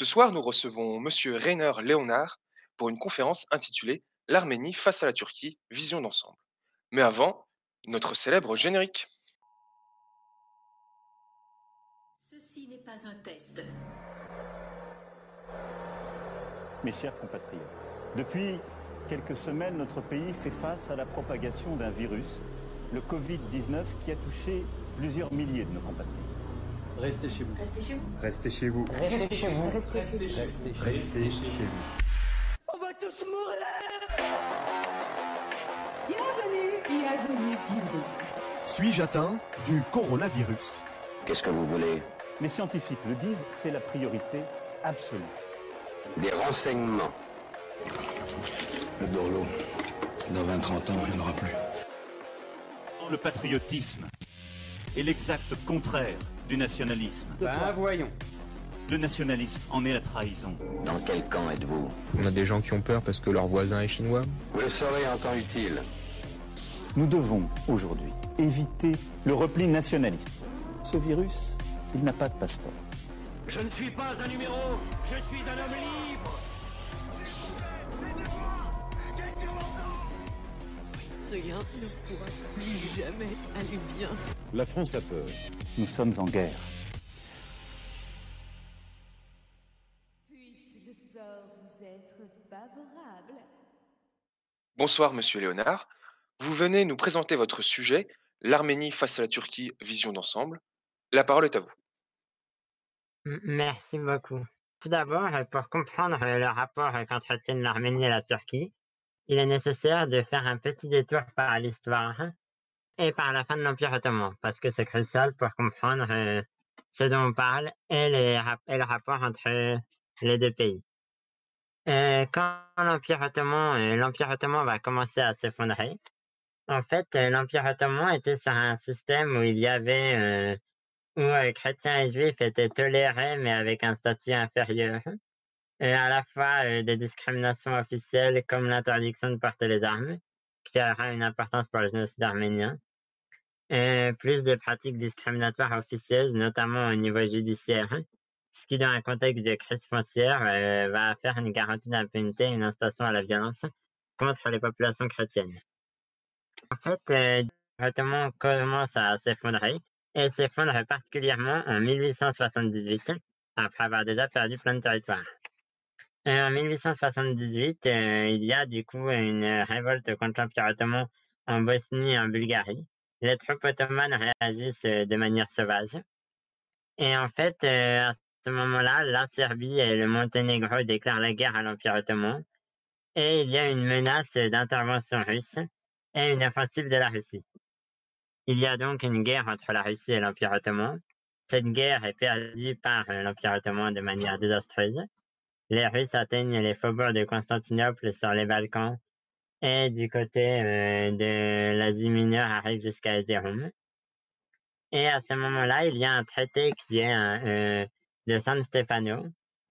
Ce soir, nous recevons Monsieur Rainer Léonard pour une conférence intitulée L'Arménie face à la Turquie, vision d'ensemble. Mais avant, notre célèbre générique. Ceci n'est pas un test. Mes chers compatriotes, depuis quelques semaines, notre pays fait face à la propagation d'un virus, le Covid-19, qui a touché plusieurs milliers de nos compatriotes. Restez chez vous. Restez chez vous. Restez chez vous. Restez chez vous. Restez chez vous. Restez chez vous. On va tous mourir Bienvenue, bienvenue, bienvenue. Suis-je atteint du coronavirus? Qu'est-ce que vous voulez? Les scientifiques le disent, c'est la priorité absolue. Des renseignements. Le Dorlo. Dans 20-30 ans, il n'y en aura plus. Le patriotisme est l'exact contraire du nationalisme. Ben voyons. Le nationalisme en est la trahison. Dans quel camp êtes-vous? On a des gens qui ont peur parce que leur voisin est chinois. Vous le saurez en temps utile. Nous devons aujourd'hui éviter le repli nationaliste. Ce virus, il n'a pas de passeport. Je ne suis pas un numéro, je suis un homme libre. Rien ne pourra plus jamais aller bien. La France a peur. Nous sommes en guerre. Puisse le sort vous être favorable. Bonsoir Monsieur Léonard. Vous venez nous présenter votre sujet, l'Arménie face à la Turquie, vision d'ensemble. La parole est à vous. Merci beaucoup. Tout d'abord, pour comprendre le rapport qu'entretiennent l'Arménie et la Turquie, il est nécessaire de faire un petit détour par l'histoire et par la fin de l'Empire ottoman, parce que c'est crucial pour comprendre euh, ce dont on parle et, les le rapport entre euh, les deux pays. Euh, quand l'Empire ottoman, va commencer à s'effondrer, en fait, l'Empire ottoman était sur un système où il y avait où euh, chrétiens et juifs étaient tolérés mais avec un statut inférieur. Et à la fois des discriminations officielles comme l'interdiction de porter les armes, qui aura une importance pour le génocide arménien, plus des pratiques discriminatoires officieuses, notamment au niveau judiciaire, ce qui, dans un contexte de crise foncière, euh, va faire une garantie d'impunité et une incitation à la violence contre les populations chrétiennes. En fait, euh, l'Ottoman commence à s'effondrer et s'effondre particulièrement en 1878, après avoir déjà perdu plein de territoires. En 1878, euh, il y a du coup une révolte contre l'Empire ottoman en Bosnie et en Bulgarie. Les troupes ottomanes réagissent euh, de manière sauvage. Et en fait, euh, à ce moment-là, la Serbie et le Monténégro déclarent la guerre à l'Empire ottoman. Et il y a une menace d'intervention russe et une offensive de la Russie. Il y a donc une guerre entre la Russie et l'Empire ottoman. Cette guerre est perdue par euh, l'Empire ottoman de manière désastreuse. Les Russes atteignent les faubourgs de Constantinople sur les Balkans et du côté euh, de l'Asie mineure arrivent jusqu'à Erzurum. Et à ce moment-là, il y a un traité qui est euh, de San Stefano,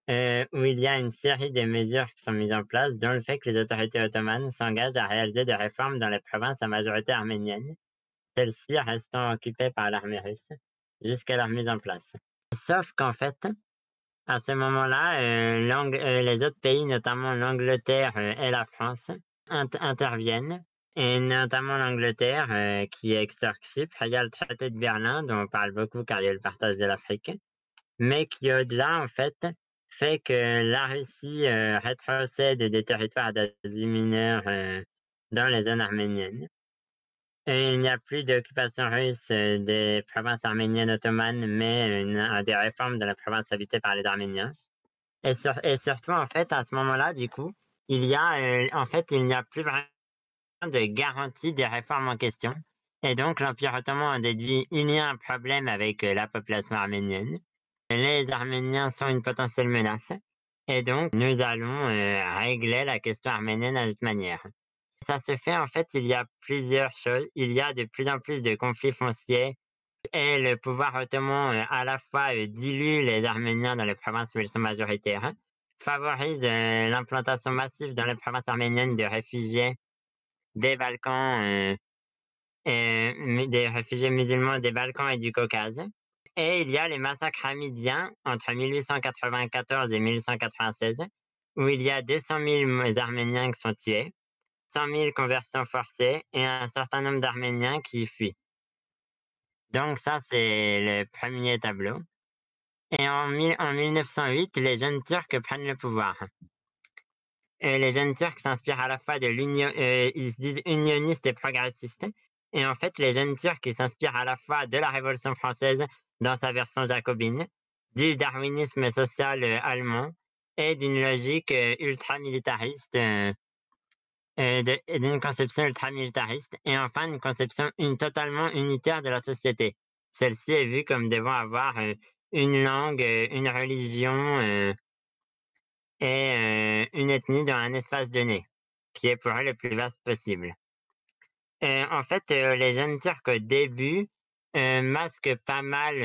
euh, où il y a une série de mesures qui sont mises en place, dont le fait que les autorités ottomanes s'engagent à réaliser des réformes dans les provinces à majorité arménienne, celles-ci restant occupées par l'armée russe jusqu'à leur mise en place. Sauf qu'en fait, à ce moment-là, les autres pays, notamment l'Angleterre et la France, interviennent, et notamment l'Angleterre euh, qui extorque Chypre. Il y a le traité de Berlin dont on parle beaucoup car il y a le partage de l'Afrique, mais qui au-delà, en fait, fait que la Russie euh, rétrocède des territoires d'Asie mineure euh, dans les zones arméniennes. Il n'y a plus d'occupation russe euh, des provinces arméniennes ottomanes, mais des réformes de la province habitée par les Arméniens. Et surtout, en fait, à ce moment-là, du coup, il y a, euh, en fait, il n'y a plus vraiment de garantie des réformes en question. Et donc, l'Empire ottoman a déduit il y a un problème avec euh, la population arménienne. Les Arméniens sont une potentielle menace. Et donc, nous allons euh, régler la question arménienne de cette manière. Ça se fait, en fait, il y a plusieurs choses. Il y a de plus en plus de conflits fonciers et le pouvoir ottoman, à la fois, dilue les Arméniens dans les provinces où ils sont majoritaires, favorise euh, l'implantation massive dans les provinces arméniennes de réfugiés des Balkans, euh, et mu- des réfugiés musulmans des Balkans et du Caucase. et il y a les massacres hamidiens entre 1894 et 1896, où il y a 200 000 Arméniens qui sont tués, 100 000 conversions forcées et un certain nombre d'Arméniens qui fuient. Donc ça, c'est le premier tableau. Et en, en 1908, les jeunes Turcs prennent le pouvoir. Les jeunes Turcs s'inspirent à la fois de l'union, euh, ils se disent unionistes et progressistes. Et en fait, les jeunes Turcs s'inspirent à la fois de la Révolution française dans sa version jacobine, du darwinisme social euh, allemand et d'une logique euh, ultra-militariste, d'une conception ultra-militariste, et enfin une conception totalement unitaire de la société. Celle-ci est vue comme devant avoir une langue, une religion et une ethnie dans un espace donné, qui est pour eux le plus vaste possible. en fait, les jeunes Turcs au début masquent pas mal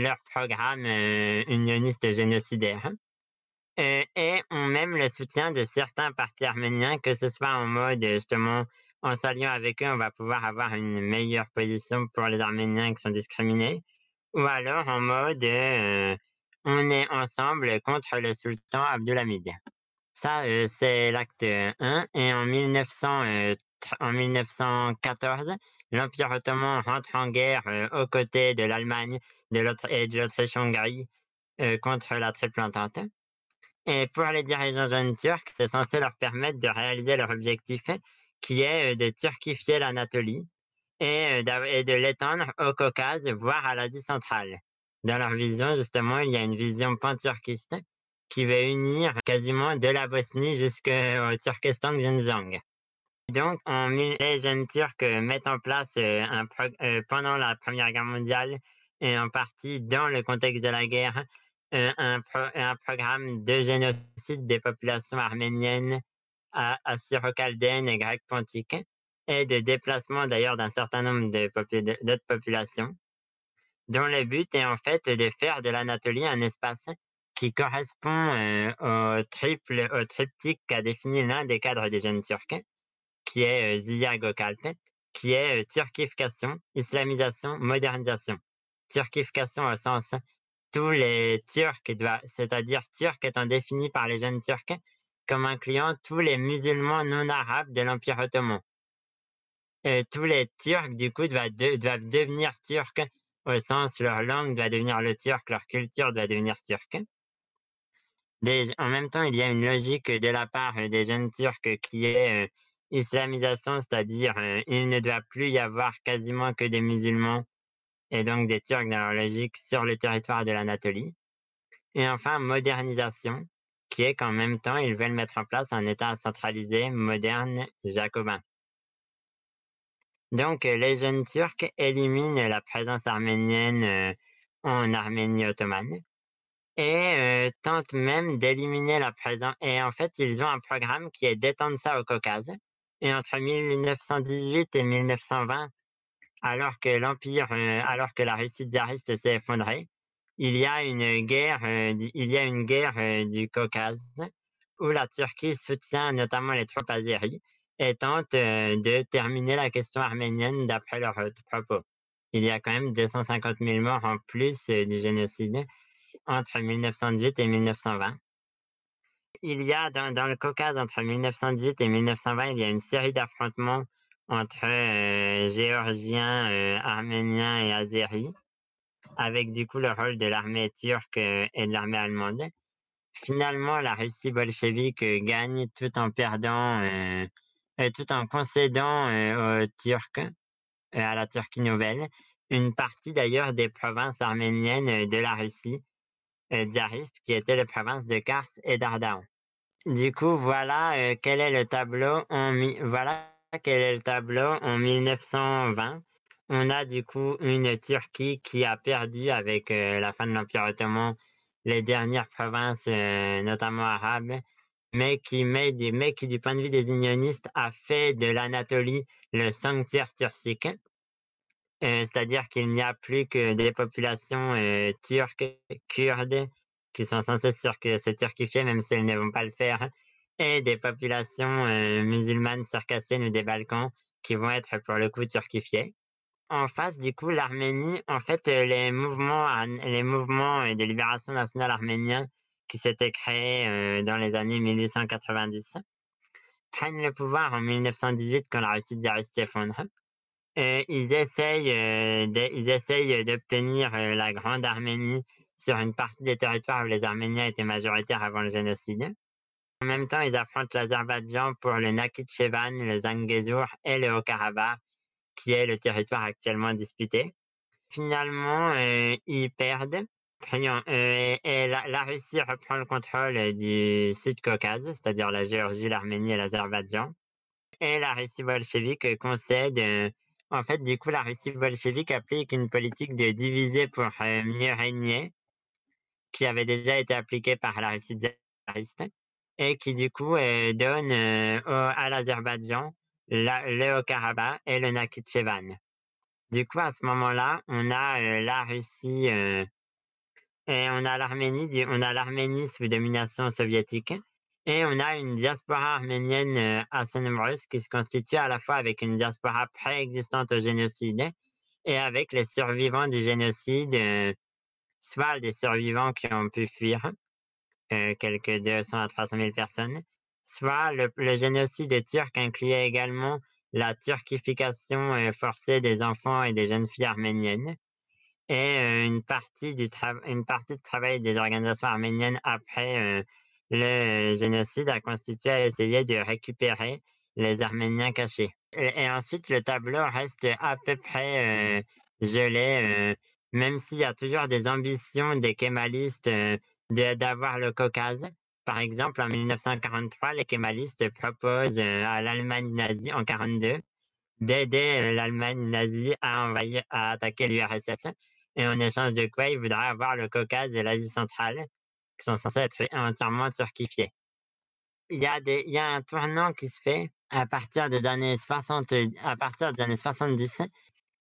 leur programme unioniste génocidaire et ont même le soutien de certains partis arméniens, que ce soit en mode justement en s'alliant avec eux, on va pouvoir avoir une meilleure position pour les Arméniens qui sont discriminés, ou alors en mode on est ensemble contre le sultan Abdulhamid. Ça, c'est l'acte 1. Et en, 1900, en 1914, l'Empire ottoman rentre en guerre aux côtés de l'Allemagne et de l'Autriche-Hongrie contre la Triple Entente. Et pour les dirigeants jeunes turcs, c'est censé leur permettre de réaliser leur objectif, qui est de turquifier l'Anatolie et de l'étendre au Caucase, voire à l'Asie centrale. Dans leur vision, justement, il y a une vision pan-turquiste qui veut unir quasiment de la Bosnie jusqu'au Turkestan Xinjiang. Donc, les jeunes Turcs mettent en place un pendant la Première Guerre mondiale et en partie dans le contexte de la guerre un, un programme de génocide des populations arméniennes, assyro-chaldéennes et grecques pontiques et de déplacement d'ailleurs d'un certain nombre d'autres populations dont le but est en fait de faire de l'Anatolie un espace qui correspond euh, au triple, au triptyque qu'a défini l'un des cadres des jeunes turcs, qui est euh, Ziya qui est euh, turkification, islamisation, modernisation. Turkification au sens tous les Turcs c'est-à-dire Turcs étant définis par les jeunes Turcs comme incluant tous les musulmans non arabes de l'Empire ottoman. Tous les Turcs, du coup, doivent, devenir Turcs au sens leur langue doit devenir le turc, leur culture doit devenir turque. en même temps, il y a une logique de la part des jeunes turcs qui est euh, islamisation, c'est-à-dire euh, il ne doit plus y avoir quasiment que des musulmans et donc des Turcs dans leur logique sur le territoire de l'Anatolie. Et enfin, modernisation, qui est qu'en même temps, ils veulent mettre en place un État centralisé, moderne, jacobin. Donc, euh, les jeunes Turcs éliminent la présence arménienne euh, en Arménie ottomane et euh, tentent même d'éliminer la présence. Et en fait, ils ont un programme qui est d'étendre ça au Caucase. Et entre 1918 et 1920, alors que l'empire, alors que la Russie tsariste s'est effondrée, il y a une guerre, il y a une guerre du Caucase où la Turquie soutient notamment les troupes azéries et tente de terminer la question arménienne d'après leurs propos. Il y a quand même 250 000 morts en plus du génocide entre 1918 et 1920. Il y a dans, le Caucase entre 1918 et 1920, il y a une série d'affrontements entre Géorgiens, Arméniens et Azéris, avec du coup le rôle de l'armée turque et de l'armée allemande. Finalement, la Russie bolchevique gagne tout en perdant tout en concédant aux Turcs, à la Turquie nouvelle, une partie d'ailleurs des provinces arméniennes de la Russie tsariste, qui étaient les provinces de Kars et d'Ardahan. Du coup, voilà quel est le tableau en voilà quel est le tableau en 1920. On a du coup une Turquie qui a perdu avec la fin de l'Empire ottoman les dernières provinces, notamment arabes, mais qui, met du, point de vue des unionistes, a fait de l'Anatolie le sanctuaire turcique. Euh, c'est-à-dire qu'il n'y a plus que des populations euh, turques, kurdes, qui sont censées se turquifier, même si elles ne vont pas le faire, et des populations euh, musulmanes circassiennes ou des Balkans qui vont être pour le coup turquifiées. en face, du coup, l'Arménie, en fait, les mouvements, les mouvements de libération nationale arménien qui s'étaient créés euh, dans les années 1890 prennent le pouvoir en 1918 quand la Russie tsariste s'effondre. Euh, ils essayent, euh, ils essayent d'obtenir la Grande Arménie sur une partie des territoires où les Arméniens étaient majoritaires avant le génocide. En même temps, ils affrontent l'Azerbaïdjan pour le Nakhitchevan, le Zangezur et le Haut-Karabakh, qui est le territoire actuellement disputé. Finalement, ils perdent. Euh, et la, Russie reprend le contrôle euh, du Sud-Caucase, c'est-à-dire la Géorgie, l'Arménie et l'Azerbaïdjan. Et la Russie bolchevique concède. euh, en fait, du coup, la Russie bolchevique applique une politique de diviser pour mieux régner, qui avait déjà été appliquée par la Russie tsariste, et qui, du coup, donne à l'Azerbaïdjan la- le Haut-Karabakh et le Nakhitchevan. Du coup, à ce moment-là, on a la Russie et on a l'Arménie, on a l'Arménie sous domination soviétique, et on a une diaspora arménienne assez nombreuse qui se constitue à la fois avec une diaspora préexistante au génocide et avec les survivants du génocide, euh, soit des survivants qui ont pu fuir, euh, quelques 200 à 300 000 personnes, soit le, le génocide turc incluait également la turquification euh, forcée des enfants et des jeunes filles arméniennes et euh, une partie du une partie de travail des organisations arméniennes après euh, le génocide a constitué à essayer de récupérer les Arméniens cachés. Et, ensuite, le tableau reste à peu près euh, gelé, euh, même s'il y a toujours des ambitions des kémalistes euh, d'avoir le Caucase. Par exemple, en 1943, les kémalistes proposent euh, à l'Allemagne nazie en 1942 d'aider euh, l'Allemagne nazie à envahir, à attaquer l'URSS. Et en échange de quoi, ils voudraient avoir le Caucase et l'Asie centrale, qui sont censés être entièrement turquifiés. Il y a il un tournant qui se fait à partir des années 60, à partir des années 70.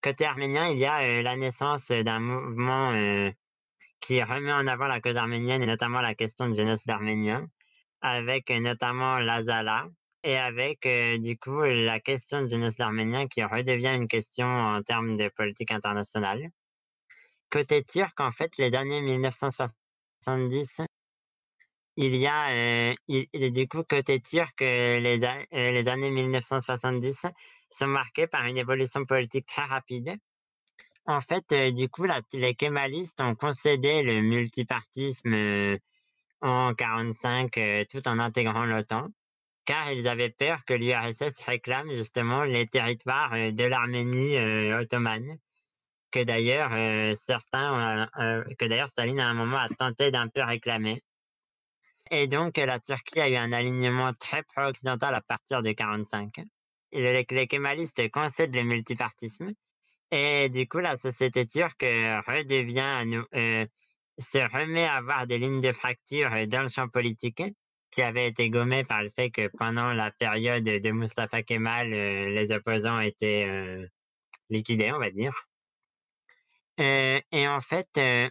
Côté arménien, il y a euh, la naissance d'un mouvement euh, qui remet en avant la cause arménienne et notamment la question du génocide arménien, avec euh, notamment l'Azala et avec du coup la question du génocide arménien qui redevient une question en termes de politique internationale. Côté turc, en fait, les années 1970, il y a, euh, du coup, côté turc, euh, les, années 1970 sont marquées par une évolution politique très rapide. En fait, euh, du coup, les kémalistes ont concédé le multipartisme en 45 euh, tout en intégrant l'OTAN, car ils avaient peur que l'URSS réclame justement les territoires de l'Arménie ottomane, que d'ailleurs euh, certains, ont, euh, que d'ailleurs Staline à un moment a tenté d'un peu réclamer. Et donc, euh, la Turquie a eu un alignement très pro-occidental à partir de 45. Et Les, les kémalistes concèdent le multipartisme. Et du coup, la société turque euh, redevient, euh, se remet à avoir des lignes de fracture euh, dans le champ politique qui avaient été gommées par le fait que pendant la période de Mustafa Kemal, euh, les opposants étaient euh, liquidés, on va dire. Euh, et en fait, euh,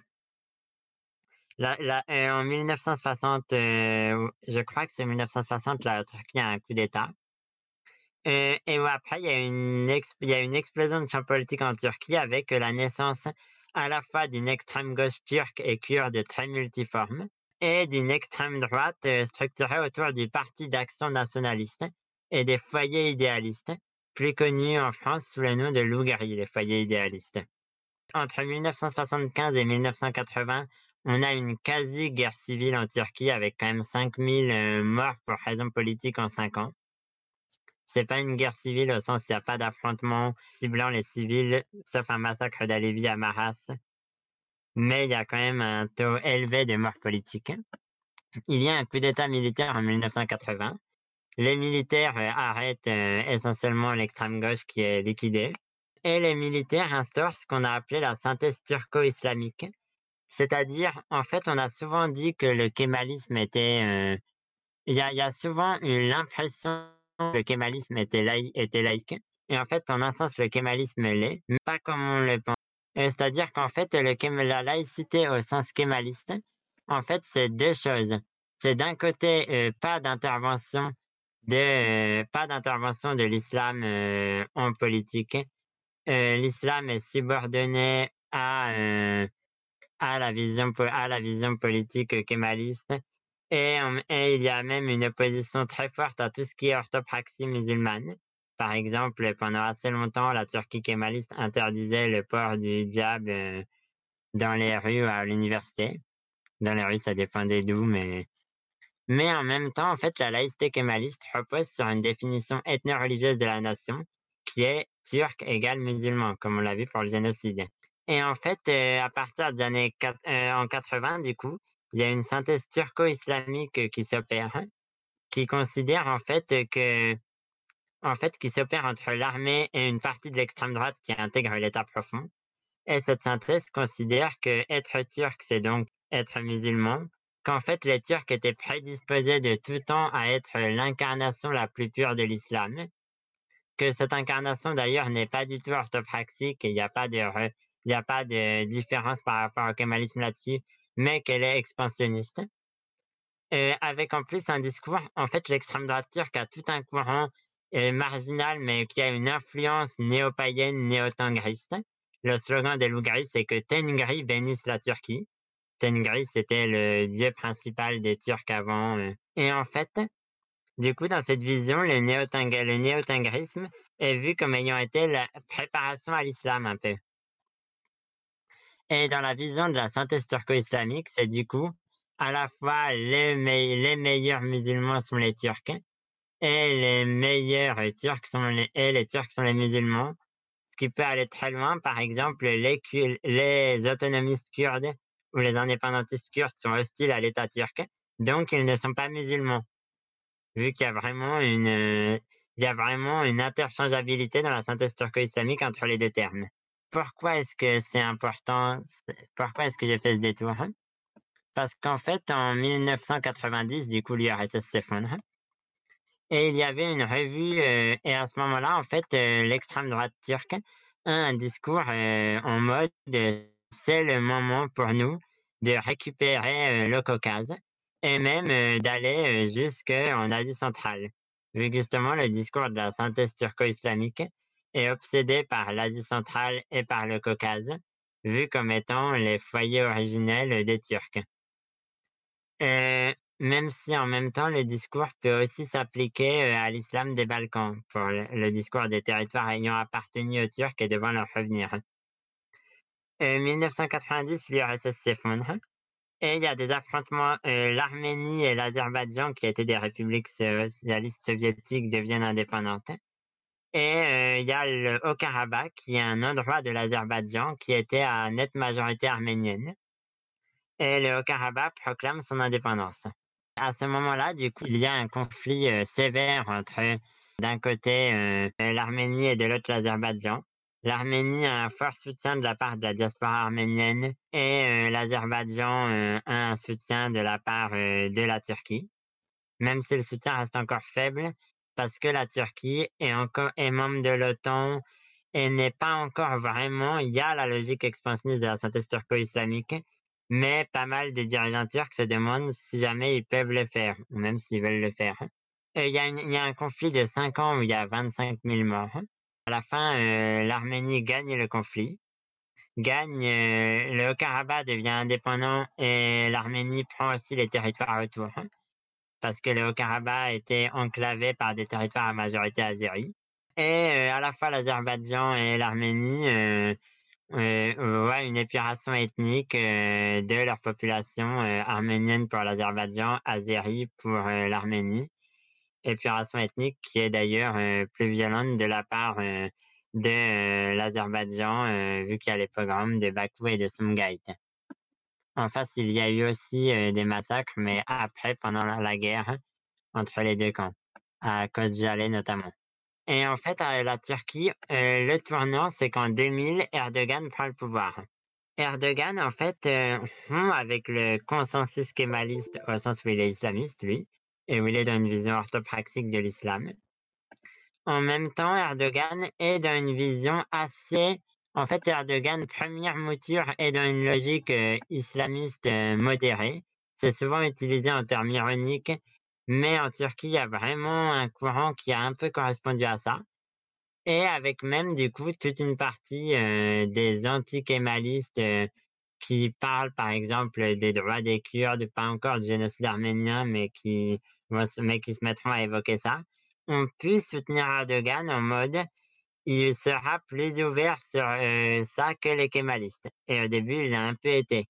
euh, en 1960, euh, je crois que c'est 1960, la Turquie a un coup d'État. Et après, il y, a une une explosion de champ politique en Turquie avec la naissance à la fois d'une extrême gauche turque et kurde très multiforme et d'une extrême droite structurée autour du Parti d'action nationaliste et des foyers idéalistes, plus connus en France sous le nom de l'Ougari, les foyers idéalistes. Entre 1975 et 1980, on a une quasi-guerre civile en Turquie avec quand même 5000 euh, morts pour raisons politiques en 5 ans. C'est pas une guerre civile au sens où il n'y a pas d'affrontement ciblant les civils, sauf un massacre d'Alevi à Maras. Mais il y a quand même un taux élevé de morts politiques. Il y a un coup d'État militaire en 1980. Les militaires euh, arrêtent euh, essentiellement l'extrême gauche qui est liquidée. Et les militaires instaurent ce qu'on a appelé la synthèse turco-islamique. C'est-à-dire, en fait, on a souvent dit que le kémalisme était... euh, Il y, a, souvent eu l'impression que le kémalisme était, était laïque. Et en fait, en un sens, le kémalisme l'est, mais pas comme on le pense. C'est-à-dire qu'en fait, le la laïcité au sens kémaliste, en fait, c'est deux choses. C'est d'un côté, euh, pas d'intervention de, euh, de l'islam en politique, l'islam est subordonné à, à, la vision, à la vision politique kémaliste. Et, et, il y a même une opposition très forte à tout ce qui est orthopraxie musulmane. Par exemple, pendant assez longtemps, la Turquie kémaliste interdisait le port du hijab dans les rues à l'université. Dans les rues, ça dépendait d'où, mais mais en même temps, en fait, la laïcité kémaliste repose sur une définition ethno-religieuse de la nation qui est turc égale musulman, comme on l'a vu pour le génocide. Et en fait, euh, à partir des années euh, en 80, du coup, il y a une synthèse turco-islamique qui s'opère, qui considère en fait que, en fait, qui s'opère entre l'armée et une partie de l'extrême droite qui intègre l'État profond. Et cette synthèse considère que être turc, c'est donc être musulman, qu'en fait les Turcs étaient prédisposés de tout temps à être l'incarnation la plus pure de l'islam, que cette incarnation d'ailleurs n'est pas du tout orthopraxique, il n'y a pas de il n'y a pas de différence par rapport au kémalisme là-dessus, mais qu'elle est expansionniste. Et avec en plus un discours, en fait, l'extrême droite turque a tout un courant marginal, mais qui a une influence néo-païenne, néo-tangriste. Le slogan de l'Ougri, c'est que Tengri bénisse la Turquie. Tengri, c'était le dieu principal des Turcs avant. Euh. Et en fait, du coup, dans cette vision, le néo-tengrisme est vu comme ayant été la préparation à l'islam un peu. Et dans la vision de la synthèse turco-islamique, c'est du coup à la fois les, meilleurs musulmans sont les Turcs et les meilleurs Turcs sont les, et les Turcs sont les musulmans, ce qui peut aller très loin. Par exemple, les, autonomistes kurdes où les indépendantistes kurdes sont hostiles à l'État turc, donc ils ne sont pas musulmans. Vu qu'il y a vraiment une, il y a vraiment une interchangeabilité dans la synthèse turco-islamique entre les deux termes. Pourquoi est-ce que c'est important Pourquoi est-ce que j'ai fait ce détour Parce qu'en fait, en 1990, du coup, l'URSS s'effondre. Et il y avait une revue, euh, et à ce moment-là, en fait, euh, l'extrême droite turque a un discours euh, en mode c'est le moment pour nous de récupérer le Caucase et même d'aller jusqu'en Asie centrale. Vu justement le discours de la synthèse turco-islamique est obsédé par l'Asie centrale et par le Caucase, vu comme étant les foyers originels des Turcs. même si en même temps le discours peut aussi s'appliquer à l'islam des Balkans, pour le, discours des territoires ayant appartenu aux Turcs et devant leur revenir. 1990, l'URSS s'effondre et il y a des affrontements. L'Arménie et l'Azerbaïdjan, qui étaient des républiques socialistes soviétiques, deviennent indépendantes. Et il y a le Haut-Karabakh, qui est un endroit de l'Azerbaïdjan qui était à nette majorité arménienne. Et le Haut-Karabakh proclame son indépendance. À ce moment-là, du coup, il y a un conflit sévère entre, d'un côté, l'Arménie et de l'autre l'Azerbaïdjan. L'Arménie a un fort soutien de la part de la diaspora arménienne et euh, l'Azerbaïdjan euh, a un soutien de la part euh, de la Turquie, même si le soutien reste encore faible parce que la Turquie est encore membre de l'OTAN et n'est pas encore vraiment. Il y a la logique expansionniste de la synthèse turco-islamique, mais pas mal de dirigeants turcs se demandent si jamais ils peuvent le faire, ou même s'ils veulent le faire. Il y, a y a un conflit de 5 ans où il y a 25 000 morts. À la fin, euh, l'Arménie gagne le conflit, gagne, euh, le Haut-Karabakh devient indépendant et l'Arménie prend aussi les territoires autour. Parce que le Haut-Karabakh était enclavé par des territoires à majorité azérie. Et euh, à la fois l'Azerbaïdjan et l'Arménie voient une épuration ethnique de leur population arménienne pour l'Azerbaïdjan, azérie pour l'Arménie épuration ethnique qui est d'ailleurs euh, plus violente de la part euh, de euh, l'Azerbaïdjan, vu qu'il y a les programmes de Bakou et de Sumgait. En face, il y a eu aussi des massacres, mais après, pendant la, guerre entre les deux camps, à Jalé notamment. Et en fait, la Turquie, le tournant, c'est qu'en 2000, Erdogan prend le pouvoir. Erdogan, en fait, avec le consensus kémaliste, au sens où il est islamiste, lui, et où il est dans une vision orthopraxique de l'islam. En même temps, Erdogan est dans une vision assez... En fait, Erdogan, première mouture, est dans une logique euh, islamiste euh, modérée. C'est souvent utilisé en termes ironiques, mais en Turquie, il y a vraiment un courant qui a un peu correspondu à ça. et avec même du coup toute une partie des anti-kémalistes qui parlent par exemple des droits des Kurdes, pas encore du génocide arménien, mais qui, mais qui se mettront à évoquer ça, ont pu soutenir Erdogan en mode il sera plus ouvert sur ça que les kémalistes. Et au début, il a un peu été.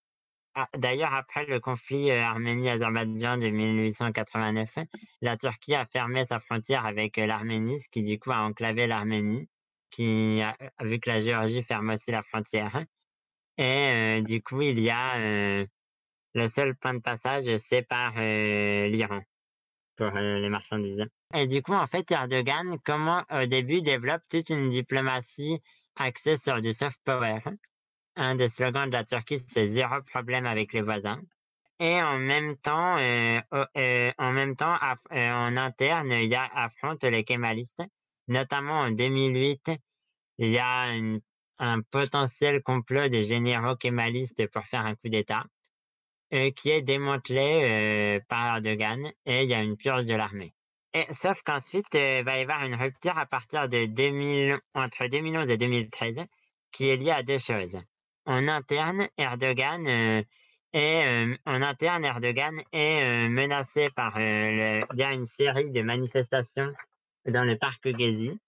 Ah, d'ailleurs, après le conflit Arménie-Azerbaïdjan de 1889, la Turquie a fermé sa frontière avec l'Arménie, ce qui du coup a enclavé l'Arménie, qui a vu que la Géorgie ferme aussi la frontière. Et du coup, il y a le seul point de passage, c'est par l'Iran pour les marchandises. Et du coup, en fait, Erdogan, comment au début développe toute une diplomatie axée sur du soft power. Un des slogans de la Turquie, c'est zéro problème avec les voisins. Et en même temps, en même temps, en interne, il y affronte les kémalistes. Notamment en 2008, il y a un potentiel complot de généraux kémalistes pour faire un coup d'État qui est démantelé par Erdogan et il y a une purge de l'armée. Sauf qu'ensuite, il va y avoir une rupture à partir de 2000, entre 2011 et 2013 qui est liée à deux choses. En interne, Erdogan est, en interne, Erdogan est menacé par le, il y a une série de manifestations dans le parc Gezi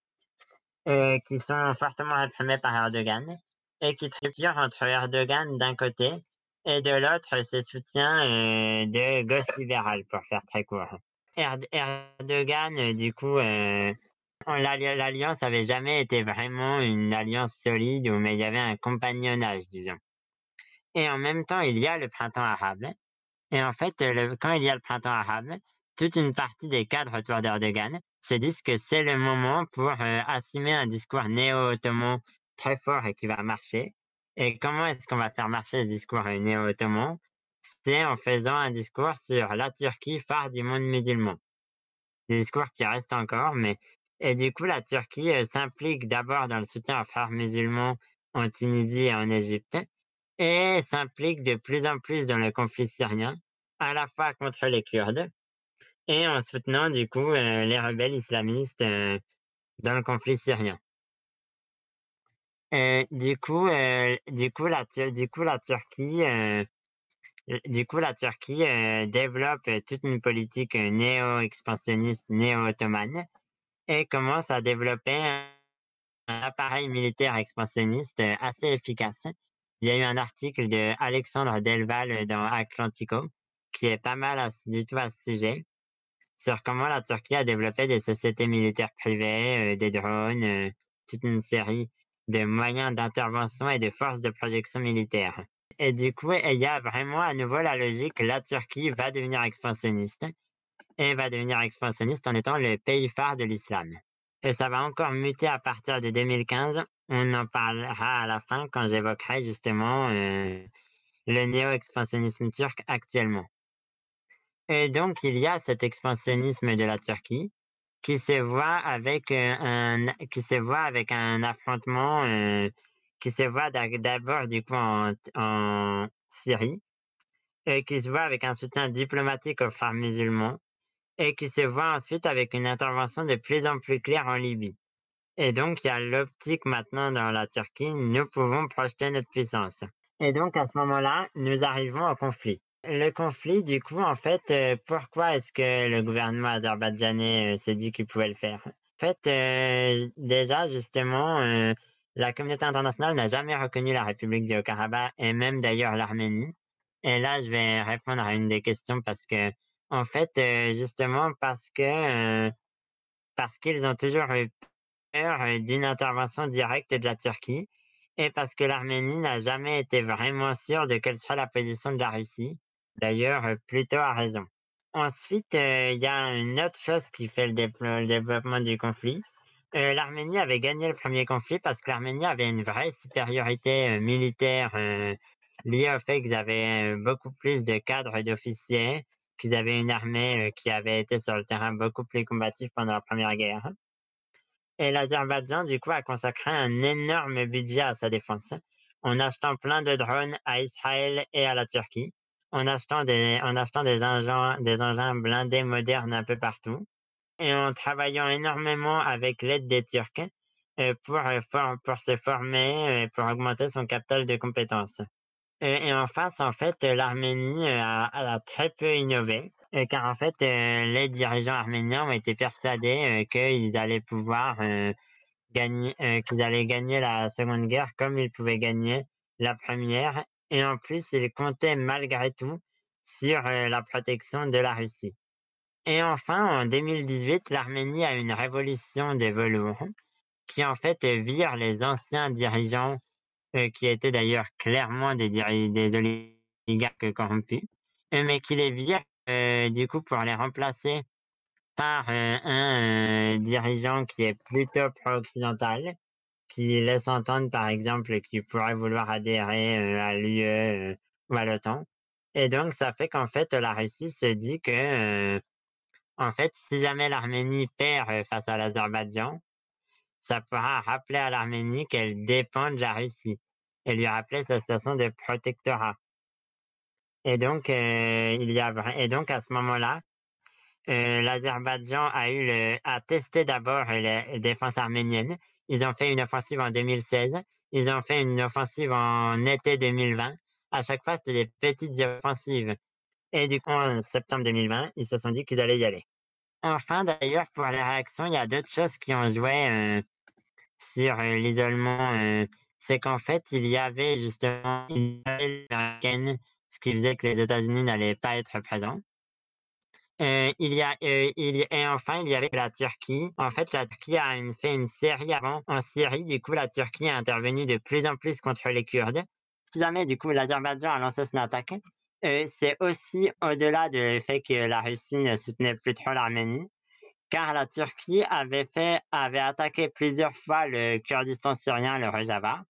qui sont fortement réprimées par Erdogan et qui triturent entre Erdogan d'un côté et de l'autre ses soutiens de gauche libérale, pour faire très court. Erdogan, du coup, l'alliance avait jamais été vraiment une alliance solide, mais il y avait un compagnonnage, disons. Et en même temps, il y a le printemps arabe. Et en fait, quand il y a le printemps arabe, toute une partie des cadres autour d'Erdogan se disent que c'est le moment pour assumer un discours néo-ottoman très fort et qui va marcher. Et comment est-ce qu'on va faire marcher ce discours néo-ottoman? C'est en faisant un discours sur la Turquie, phare du monde musulman. Discours qui restent encore, mais... Et du coup, la Turquie s'implique d'abord dans le soutien aux frères musulmans en Tunisie et en Égypte, et s'implique de plus en plus dans le conflit syrien, à la fois contre les Kurdes, et en soutenant du coup les rebelles islamistes dans le conflit syrien du coup, du coup, la du coup, la Turquie, du coup, la Turquie développe toute une politique néo-expansionniste, néo-ottomane et commence à développer un, appareil militaire expansionniste assez efficace. Il y a eu un article de Alexandre Delval dans Atlantico qui est pas mal du tout à ce sujet sur comment la Turquie a développé des sociétés militaires privées, des drones, toute une série de moyens d'intervention et de forces de projection militaire. Et du coup, il y a vraiment à nouveau la logique, la Turquie va devenir expansionniste et va devenir expansionniste en étant le pays phare de l'islam. Et ça va encore muter à partir de 2015. On en parlera à la fin quand j'évoquerai justement euh, le néo-expansionnisme turc actuellement. Et donc, il y a cet expansionnisme de la Turquie qui se voit avec un qui se voit avec un affrontement qui se voit d'abord du coup en Syrie et qui se voit avec un soutien diplomatique aux frères musulmans et qui se voit ensuite avec une intervention de plus en plus claire en Libye. Et donc, il y a l'optique maintenant dans la Turquie, nous pouvons projeter notre puissance. Et donc, à ce moment-là, nous arrivons au conflit. Le conflit, du coup, en fait, euh, pourquoi est-ce que le gouvernement azerbaïdjanais euh, s'est dit qu'il pouvait le faire? En fait, euh, déjà, justement, la communauté internationale n'a jamais reconnu la République du Haut-Karabakh et même d'ailleurs l'Arménie. Et là, je vais répondre à une des questions parce que, en fait, justement, parce que parce qu'ils ont toujours eu peur d'une intervention directe de la Turquie et parce que l'Arménie n'a jamais été vraiment sûre de quelle sera la position de la Russie. D'ailleurs, plutôt a raison. Ensuite, il y a une autre chose qui fait le, développement du conflit. L'Arménie avait gagné le premier conflit parce que l'Arménie avait une vraie supériorité militaire liée au fait qu'ils avaient beaucoup plus de cadres et d'officiers, qu'ils avaient une armée qui avait été sur le terrain beaucoup plus combative pendant la Première Guerre. Et l'Azerbaïdjan, du coup, a consacré un énorme budget à sa défense en achetant plein de drones à Israël et à la Turquie en achetant des, en achetant des engins, des engins blindés modernes un peu partout et en travaillant énormément avec l'aide des Turcs pour, pour se former, pour augmenter son capital de compétences. Et, en face, en fait, l'Arménie a, a, très peu innové, car en fait, les dirigeants arméniens ont été persuadés qu'ils allaient pouvoir gagner, qu'ils allaient gagner la Seconde Guerre comme ils pouvaient gagner la Première, et en plus, ils comptaient malgré tout sur la protection de la Russie. Et enfin, en 2018, l'Arménie a une révolution des velours qui en fait vire les anciens dirigeants euh, qui étaient d'ailleurs clairement des, oligarques corrompus, euh, mais qui les vire euh, du coup pour les remplacer par un dirigeant qui est plutôt pro-occidental, qui laisse entendre par exemple qu'il pourrait vouloir adhérer à l'UE ou à l'OTAN. Et donc ça fait qu'en fait la Russie se dit que en fait si jamais l'Arménie perd face à l'Azerbaïdjan, ça pourra rappeler à l'Arménie qu'elle dépend de la Russie et lui rappeler sa situation de protectorat. Et donc, euh, il y a, et donc à ce moment-là, euh, l'Azerbaïdjan a eu le, a testé d'abord les défenses arméniennes. Ils ont fait une offensive en 2016. Ils ont fait une offensive en été 2020. À chaque fois, c'était des petites offensives. Et du coup, en septembre 2020, ils se sont dit qu'ils allaient y aller. Enfin, d'ailleurs, pour les réactions, il y a d'autres choses qui ont joué euh, sur l'isolement, c'est qu'en fait, il y avait justement une ce qui faisait que les États-Unis n'allaient pas être présents. Il y a, il, et enfin, il y avait la Turquie. En fait, la Turquie a fait une série avant en Syrie. Du coup, la Turquie a intervenu de plus en plus contre les Kurdes. Si jamais, du coup, l'Azerbaïdjan a lancé son attaque, c'est aussi au-delà du fait que la Russie ne soutenait plus trop l'Arménie car la Turquie avait, fait, avait attaqué plusieurs fois le Kurdistan syrien, le Rojava,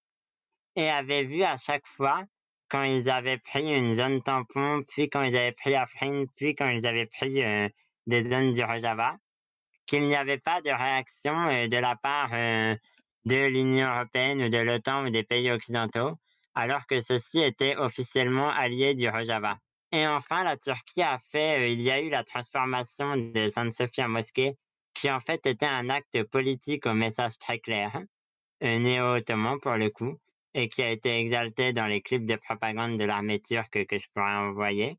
et avait vu à chaque fois, quand ils avaient pris une zone tampon, puis quand ils avaient pris Afrin, puis quand ils avaient pris euh, des zones du Rojava, qu'il n'y avait pas de réaction euh, de la part euh, de l'Union européenne ou de l'OTAN ou des pays occidentaux, alors que ceux-ci étaient officiellement alliés du Rojava. Et enfin, la Turquie a fait, il y a eu la transformation de Sainte-Sophie en mosquée, qui en fait était un acte politique au message très clair, euh, néo-ottoman pour le coup, et qui a été exalté dans les clips de propagande de l'armée turque que je pourrais envoyer.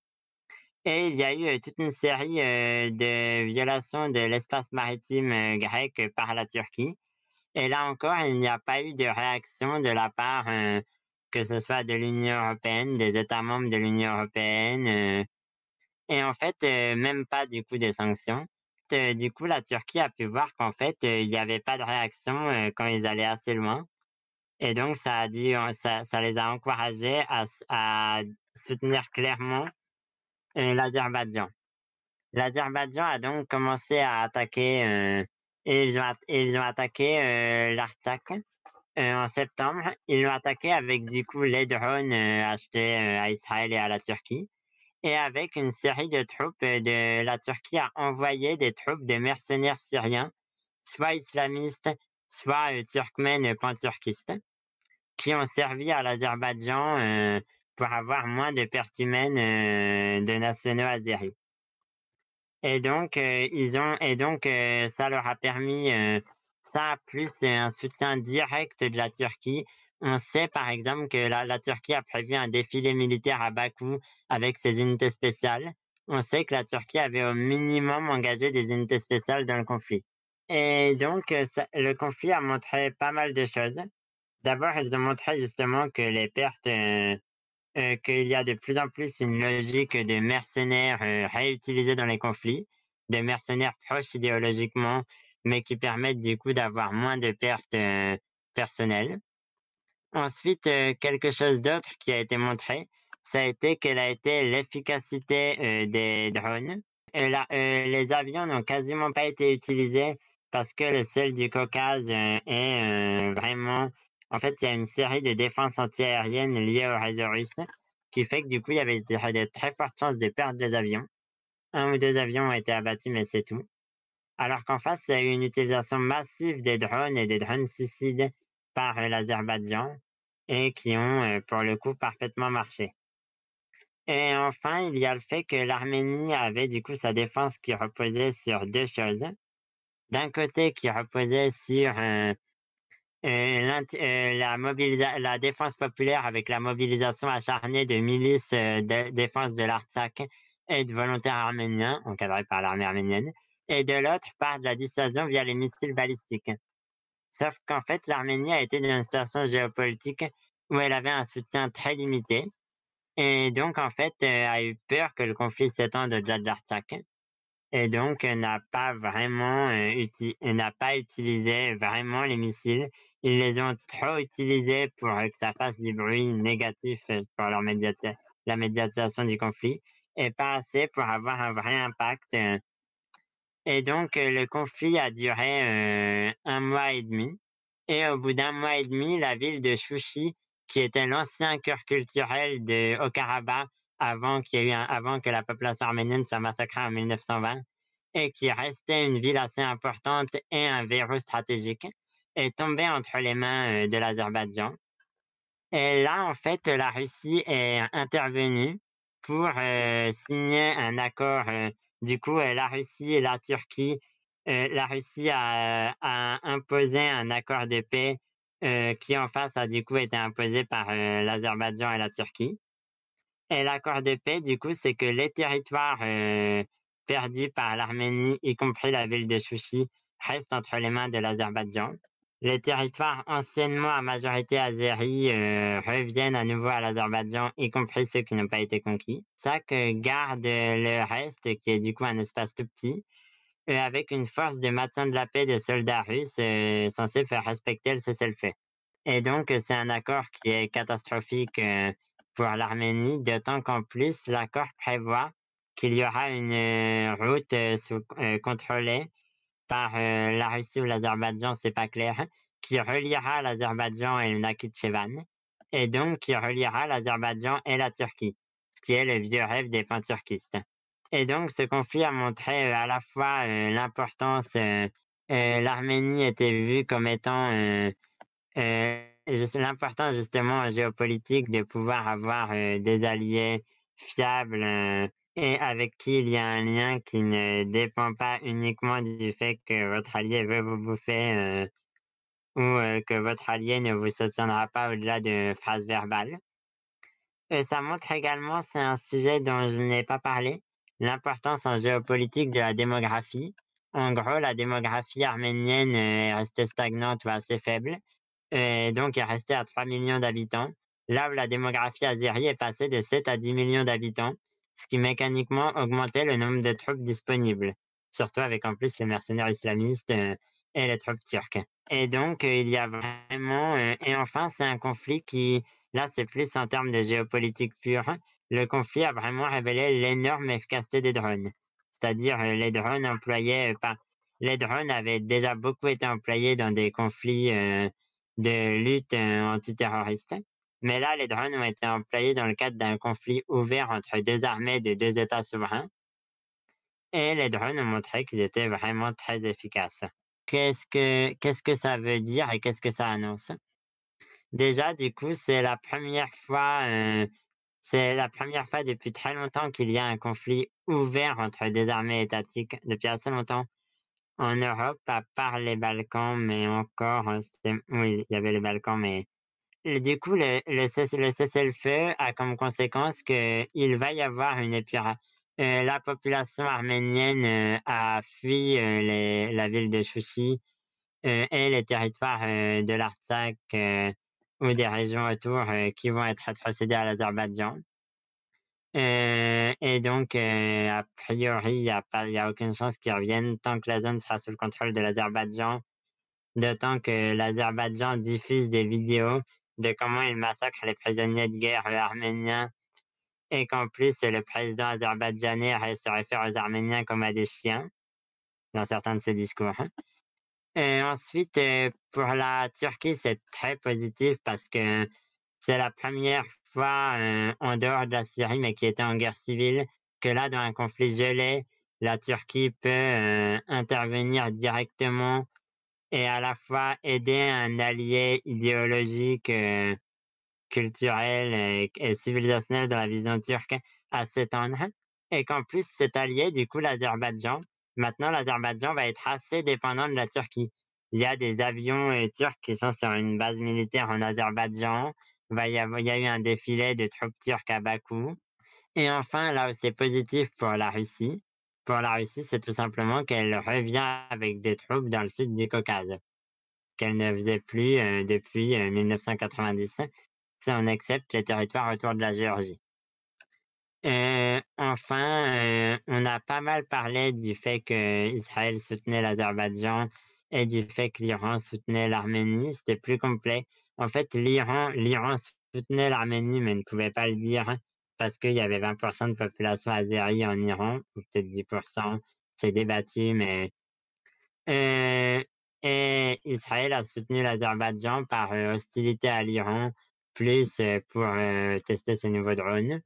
Et il y a eu euh, toute une série de violations de l'espace maritime grec par la Turquie. Et là encore, il n'y a pas eu de réaction de la part que ce soit de l'Union européenne, des États membres de l'Union européenne, euh, et en fait, euh, même pas du coup de sanctions. Euh, du coup, la Turquie a pu voir qu'en fait, il n'y avait pas de réaction quand ils allaient assez loin. Et donc, ça, a dû, ça, ça les a encouragés à, soutenir clairement l'Azerbaïdjan. L'Azerbaïdjan a donc commencé à attaquer, et ils ont, ils ont attaqué l'Artsakh, euh, en septembre, ils l'ont attaqué avec du coup les drones euh, achetés euh, à Israël et à la Turquie. Et avec une série de troupes la Turquie a envoyé des troupes de mercenaires syriens, soit islamistes, soit turkmènes panturquistes, qui ont servi à l'Azerbaïdjan pour avoir moins de pertes humaines de nationaux azéris. Et donc, ils ont, et donc, ça leur a permis ça, plus un soutien direct de la Turquie. On sait par exemple que la, Turquie a prévu un défilé militaire à Bakou avec ses unités spéciales. On sait que la Turquie avait au minimum engagé des unités spéciales dans le conflit. Et donc, euh, le conflit a montré pas mal de choses. D'abord, ils ont montré justement que les pertes, euh, euh, qu'il y a de plus en plus une logique de mercenaires réutilisés dans les conflits, de mercenaires proches idéologiquement mais qui permettent du coup d'avoir moins de pertes euh, personnelles. Ensuite, euh, quelque chose d'autre qui a été montré, ça a été quelle a été l'efficacité euh, des drones. les avions n'ont quasiment pas été utilisés parce que le sol du Caucase est vraiment... En fait, il y a une série de défenses antiaériennes liées au réseau russe qui fait que du coup, il y avait de très fortes chances de perdre les avions. Un ou deux avions ont été abattus, mais c'est tout alors qu'en face, il y a eu une utilisation massive des drones et des drones suicides par euh, l'Azerbaïdjan et qui ont, euh, pour le coup, parfaitement marché. Et enfin, il y a le fait que l'Arménie avait du coup sa défense qui reposait sur deux choses. D'un côté, qui reposait sur euh, la, la défense populaire avec la mobilisation acharnée de milices de défense de l'Artsakh et de volontaires arméniens encadrés par l'armée arménienne, et de l'autre par de la dissuasion via les missiles balistiques. Sauf qu'en fait, l'Arménie a été dans une situation géopolitique où elle avait un soutien très limité et donc en fait a eu peur que le conflit s'étende au-delà de l'Artsakh et donc n'a pas vraiment n'a pas utilisé vraiment les missiles. Ils les ont trop utilisés pour que ça fasse du bruit négatif pour leur la médiatisation du conflit et pas assez pour avoir un vrai impact. Et donc, le conflit a duré un mois et demi. Et au bout d'un mois et demi, la ville de Chouchi, qui était l'ancien cœur culturel de Haut-Karabakh avant, qu'il y ait eu avant que la population arménienne soit massacrée en 1920, et qui restait une ville assez importante et un verrou stratégique, est tombée entre les mains de l'Azerbaïdjan. Et là, en fait, la Russie est intervenue pour signer un accord. du coup, la Russie et la Turquie, la Russie a, imposé un accord de paix qui en face a du coup été imposé par l'Azerbaïdjan et la Turquie. Et l'accord de paix, du coup, c'est que les territoires perdus par l'Arménie, y compris la ville de Chouchi, restent entre les mains de l'Azerbaïdjan les territoires anciennement à majorité azérie euh, reviennent à nouveau à l'Azerbaïdjan, y compris ceux qui n'ont pas été conquis. que garde le reste, qui est du coup un espace tout petit, euh, avec une force de maintien de la paix de soldats russes euh, censés faire respecter le cessez-le-feu. Et donc, c'est un accord qui est catastrophique pour l'Arménie, d'autant qu'en plus, l'accord prévoit qu'il y aura une route contrôlée par la Russie ou l'Azerbaïdjan, c'est pas clair, qui reliera l'Azerbaïdjan et le Nakhitchevan, et donc qui reliera l'Azerbaïdjan et la Turquie, ce qui est le vieux rêve des panturquistes. Et donc ce conflit a montré à la fois l'importance, l'Arménie était vue comme étant l'importance justement géopolitique de pouvoir avoir des alliés fiables et avec qui il y a un lien qui ne dépend pas uniquement du fait que votre allié veut vous bouffer euh, ou euh, que votre allié ne vous soutiendra pas au-delà de phrases verbales. Et ça montre également, c'est un sujet dont je n'ai pas parlé, l'importance en géopolitique de la démographie. En gros, la démographie arménienne euh, est restée stagnante ou assez faible, et donc est restée à 3 millions d'habitants, là où la démographie azérie est passée de 7 à 10 millions d'habitants ce qui mécaniquement augmentait le nombre de troupes disponibles, surtout avec en plus les mercenaires islamistes euh, et les troupes turques. Et donc, euh, il y a vraiment... Euh, et enfin, c'est un conflit qui, là, c'est plus en termes de géopolitique pure. Le conflit a vraiment révélé l'énorme efficacité des drones. C'est-à-dire les drones employés par... Les drones avaient déjà beaucoup été employés dans des conflits de lutte antiterroriste. Mais là, les drones ont été employés dans le cadre d'un conflit ouvert entre deux armées de deux États souverains. Et les drones ont montré qu'ils étaient vraiment très efficaces. Qu'est-ce que, qu'est-ce que ça veut dire et qu'est-ce que ça annonce? Déjà, du coup, c'est la première fois, euh, c'est la première fois depuis très longtemps qu'il y a un conflit ouvert entre des armées étatiques, depuis assez longtemps en Europe, à part les Balkans, mais encore, oui, il y avait les Balkans, mais du coup, le, le, cessez-le-feu a comme conséquence qu'il va y avoir une épuration. Euh, la population arménienne euh, a fui euh, la ville de Chouchi et les territoires de l'Artsakh ou des régions autour qui vont être rétrocédés à l'Azerbaïdjan. Et donc, a priori, il n'y a, a aucune chance qu'ils reviennent tant que la zone sera sous le contrôle de l'Azerbaïdjan. D'autant que l'Azerbaïdjan diffuse des vidéos de comment il massacre les prisonniers de guerre arméniens et qu'en plus le président azerbaïdjanais se réfère aux Arméniens comme à des chiens dans certains de ses discours. Et ensuite, euh, pour la Turquie, c'est très positif parce que c'est la première fois euh, en dehors de la Syrie, mais qui était en guerre civile, que là, dans un conflit gelé, la Turquie peut euh, intervenir directement et à la fois aider un allié idéologique, euh, culturel et, civilisationnel de la vision turque à s'étendre. Et qu'en plus, cet allié, du coup, l'Azerbaïdjan, maintenant, l'Azerbaïdjan va être assez dépendant de la Turquie. il y a des avions turcs qui sont sur une base militaire en Azerbaïdjan. Il va y avoir- il y a eu un défilé de troupes turques à Bakou. Et enfin, là où c'est positif pour la Russie, pour la Russie, c'est tout simplement qu'elle revient avec des troupes dans le sud du Caucase, qu'elle ne faisait plus euh, depuis euh, 1990, si on accepte les territoires autour de la Géorgie. Euh, enfin, euh, on a pas mal parlé du fait que Israël soutenait l'Azerbaïdjan et du fait que l'Iran soutenait l'Arménie. C'était plus complet. En fait, l'Iran, l'Iran soutenait l'Arménie, mais ne pouvait pas le dire parce qu'il y avait 20% de population azérie en Iran, ou peut-être 10%. C'est débattu, mais euh, et Israël a soutenu l'Azerbaïdjan par euh, hostilité à l'Iran, plus euh, pour tester ses nouveaux drones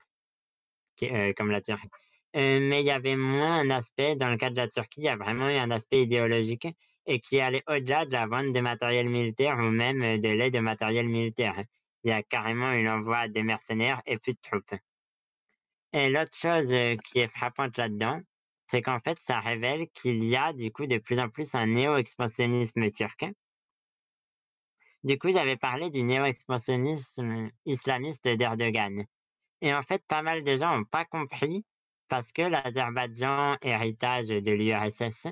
comme la Turquie. Mais il y avait moins un aspect, dans le cas de la Turquie, il y a vraiment eu un aspect idéologique et qui allait au-delà de la vente de matériel militaire ou même euh, de l'aide au matériel militaire. Il y a carrément eu l'envoi de mercenaires et plus de troupes. Et l'autre chose euh, qui est frappante là-dedans, c'est qu'en fait, ça révèle qu'il y a du coup de plus en plus un néo-expansionnisme turc. Du coup, j'avais parlé du néo-expansionnisme islamiste d'Erdogan. Et en fait, pas mal de gens n'ont pas compris parce que l'Azerbaïdjan, héritage de l'URSS,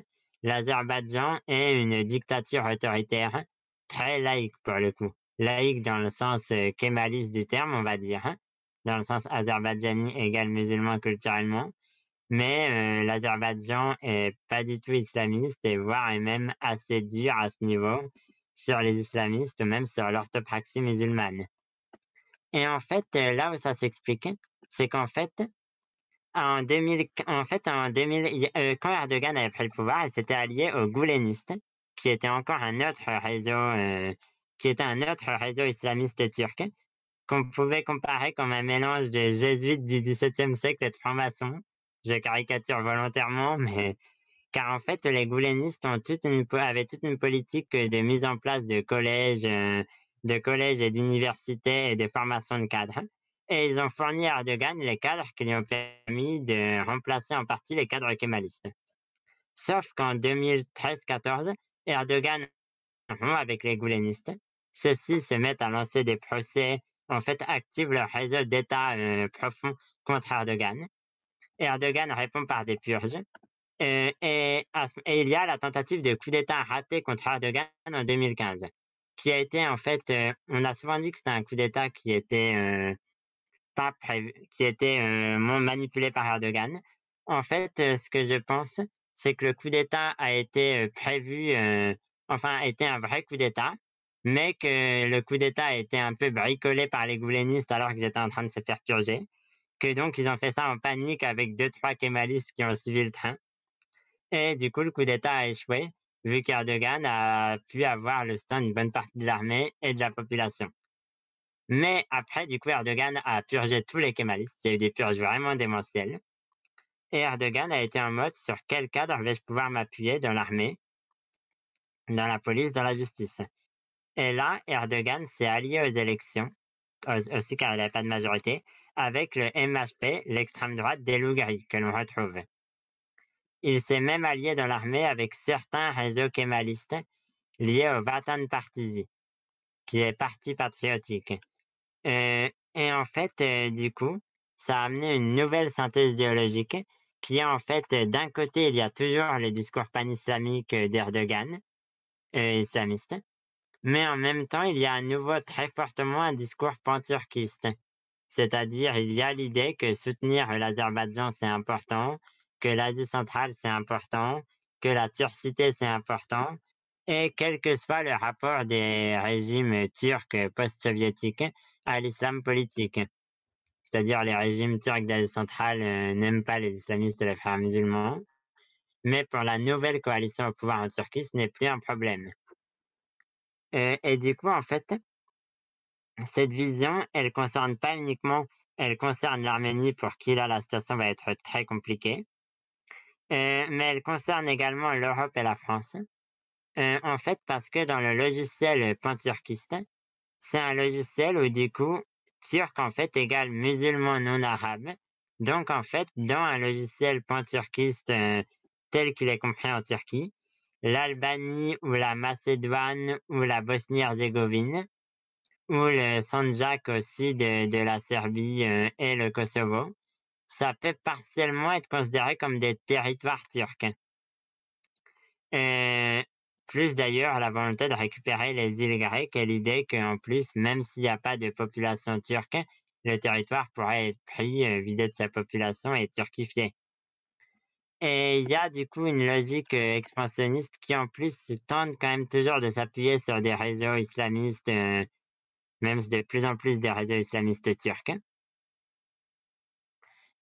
l'Azerbaïdjan est une dictature autoritaire très laïque pour le coup. Laïque dans le sens euh, kémaliste du terme, on va dire, hein, dans le sens azerbaïdjani égale musulman culturellement. Mais euh, l'Azerbaïdjan est pas du tout islamiste et voire est même assez dur à ce niveau sur les islamistes, même sur l'orthopraxie musulmane. Et en fait, euh, là où ça s'explique, c'est qu'en fait, en 2000, en fait, en 2000, il y a- euh, quand Erdogan avait pris le pouvoir, il s'était allié aux goulénistes, qui était encore un autre réseau, euh, qui était un autre réseau islamiste turc, qu'on pouvait comparer comme un mélange de jésuites du XVIIe siècle et de francs-maçons. Je caricature volontairement, mais car en fait, les goulénistes ont toute une, avaient toute une politique de mise en place de collèges, euh, de collèges et d'universités et de formation de cadres. Et ils ont fourni à Erdogan les cadres qui lui ont permis de remplacer en partie les cadres kémalistes. Sauf qu'en 2013-14, Erdogan rompt avec les goulénistes. Ceux-ci se mettent à lancer des procès, en fait, activent leur réseau d'État euh, profond contre Erdogan. Erdogan répond par des purges. Euh, et, il y a la tentative de coup d'État raté contre Erdogan en 2015, qui a été en fait, euh, on a souvent dit que c'était un coup d'État qui était qui était manipulé par Erdogan. En fait, ce que je pense, c'est que le coup d'État a été prévu, enfin, a été un vrai coup d'État, mais que le coup d'État a été un peu bricolé par les goulénistes alors qu'ils étaient en train de se faire purger, que donc ils ont fait ça en panique avec deux, trois kémalistes qui ont suivi le train. Et du coup, le coup d'État a échoué, vu qu'Erdogan a pu avoir le soutien d'une bonne partie de l'armée et de la population. Mais après, du coup, Erdogan a purgé tous les kémalistes. Il y a eu des purges vraiment démentielles. Et Erdogan a été en mode sur quel cadre vais-je pouvoir m'appuyer dans l'armée, dans la police, dans la justice? Et là, Erdogan s'est allié aux élections, aussi car il n'avait pas de majorité, avec le MHP, l'extrême droite des Lougaris, que l'on retrouve. Il s'est même allié dans l'armée avec certains réseaux kémalistes liés au Vatan Partisi, qui est parti patriotique. Euh, et en fait, euh, du coup, ça a amené une nouvelle synthèse idéologique qui est en fait, euh, d'un côté, il y a toujours le discours pan-islamique d'Erdogan, islamiste, mais en même temps, il y a à nouveau très fortement un discours pan-turquiste. C'est-à-dire, il y a l'idée que soutenir l'Azerbaïdjan, c'est important, que l'Asie centrale, c'est important, que la turcité, c'est important, et quel que soit le rapport des régimes turcs post-soviétiques à l'islam politique. C'est-à-dire, les régimes turcs d'Asie centrale euh, n'aiment pas les islamistes et les frères musulmans, mais pour la nouvelle coalition au pouvoir en Turquie, ce n'est plus un problème. Euh, et du coup, en fait, cette vision, elle concerne pas uniquement, elle concerne l'Arménie pour qui là la situation va être très compliquée, euh, mais elle concerne également l'Europe et la France. En fait, parce que dans le logiciel panturquiste, c'est un logiciel où du coup, turc en fait égale musulman non arabe. Donc en fait, dans un logiciel panturquiste euh, tel qu'il est compris en Turquie, l'Albanie ou la Macédoine ou la Bosnie-Herzégovine, ou le Sandjak au sud de, la Serbie euh, et le Kosovo, ça peut partiellement être considéré comme des territoires turcs. Euh, plus d'ailleurs la volonté de récupérer les îles grecques et l'idée qu'en plus, même s'il n'y a pas de population turque, le territoire pourrait être pris, euh, vidé de sa population et turquifié. Et il y a du coup une logique euh, expansionniste qui en plus tente quand même toujours de s'appuyer sur des réseaux islamistes, euh, même de plus en plus des réseaux islamistes turcs.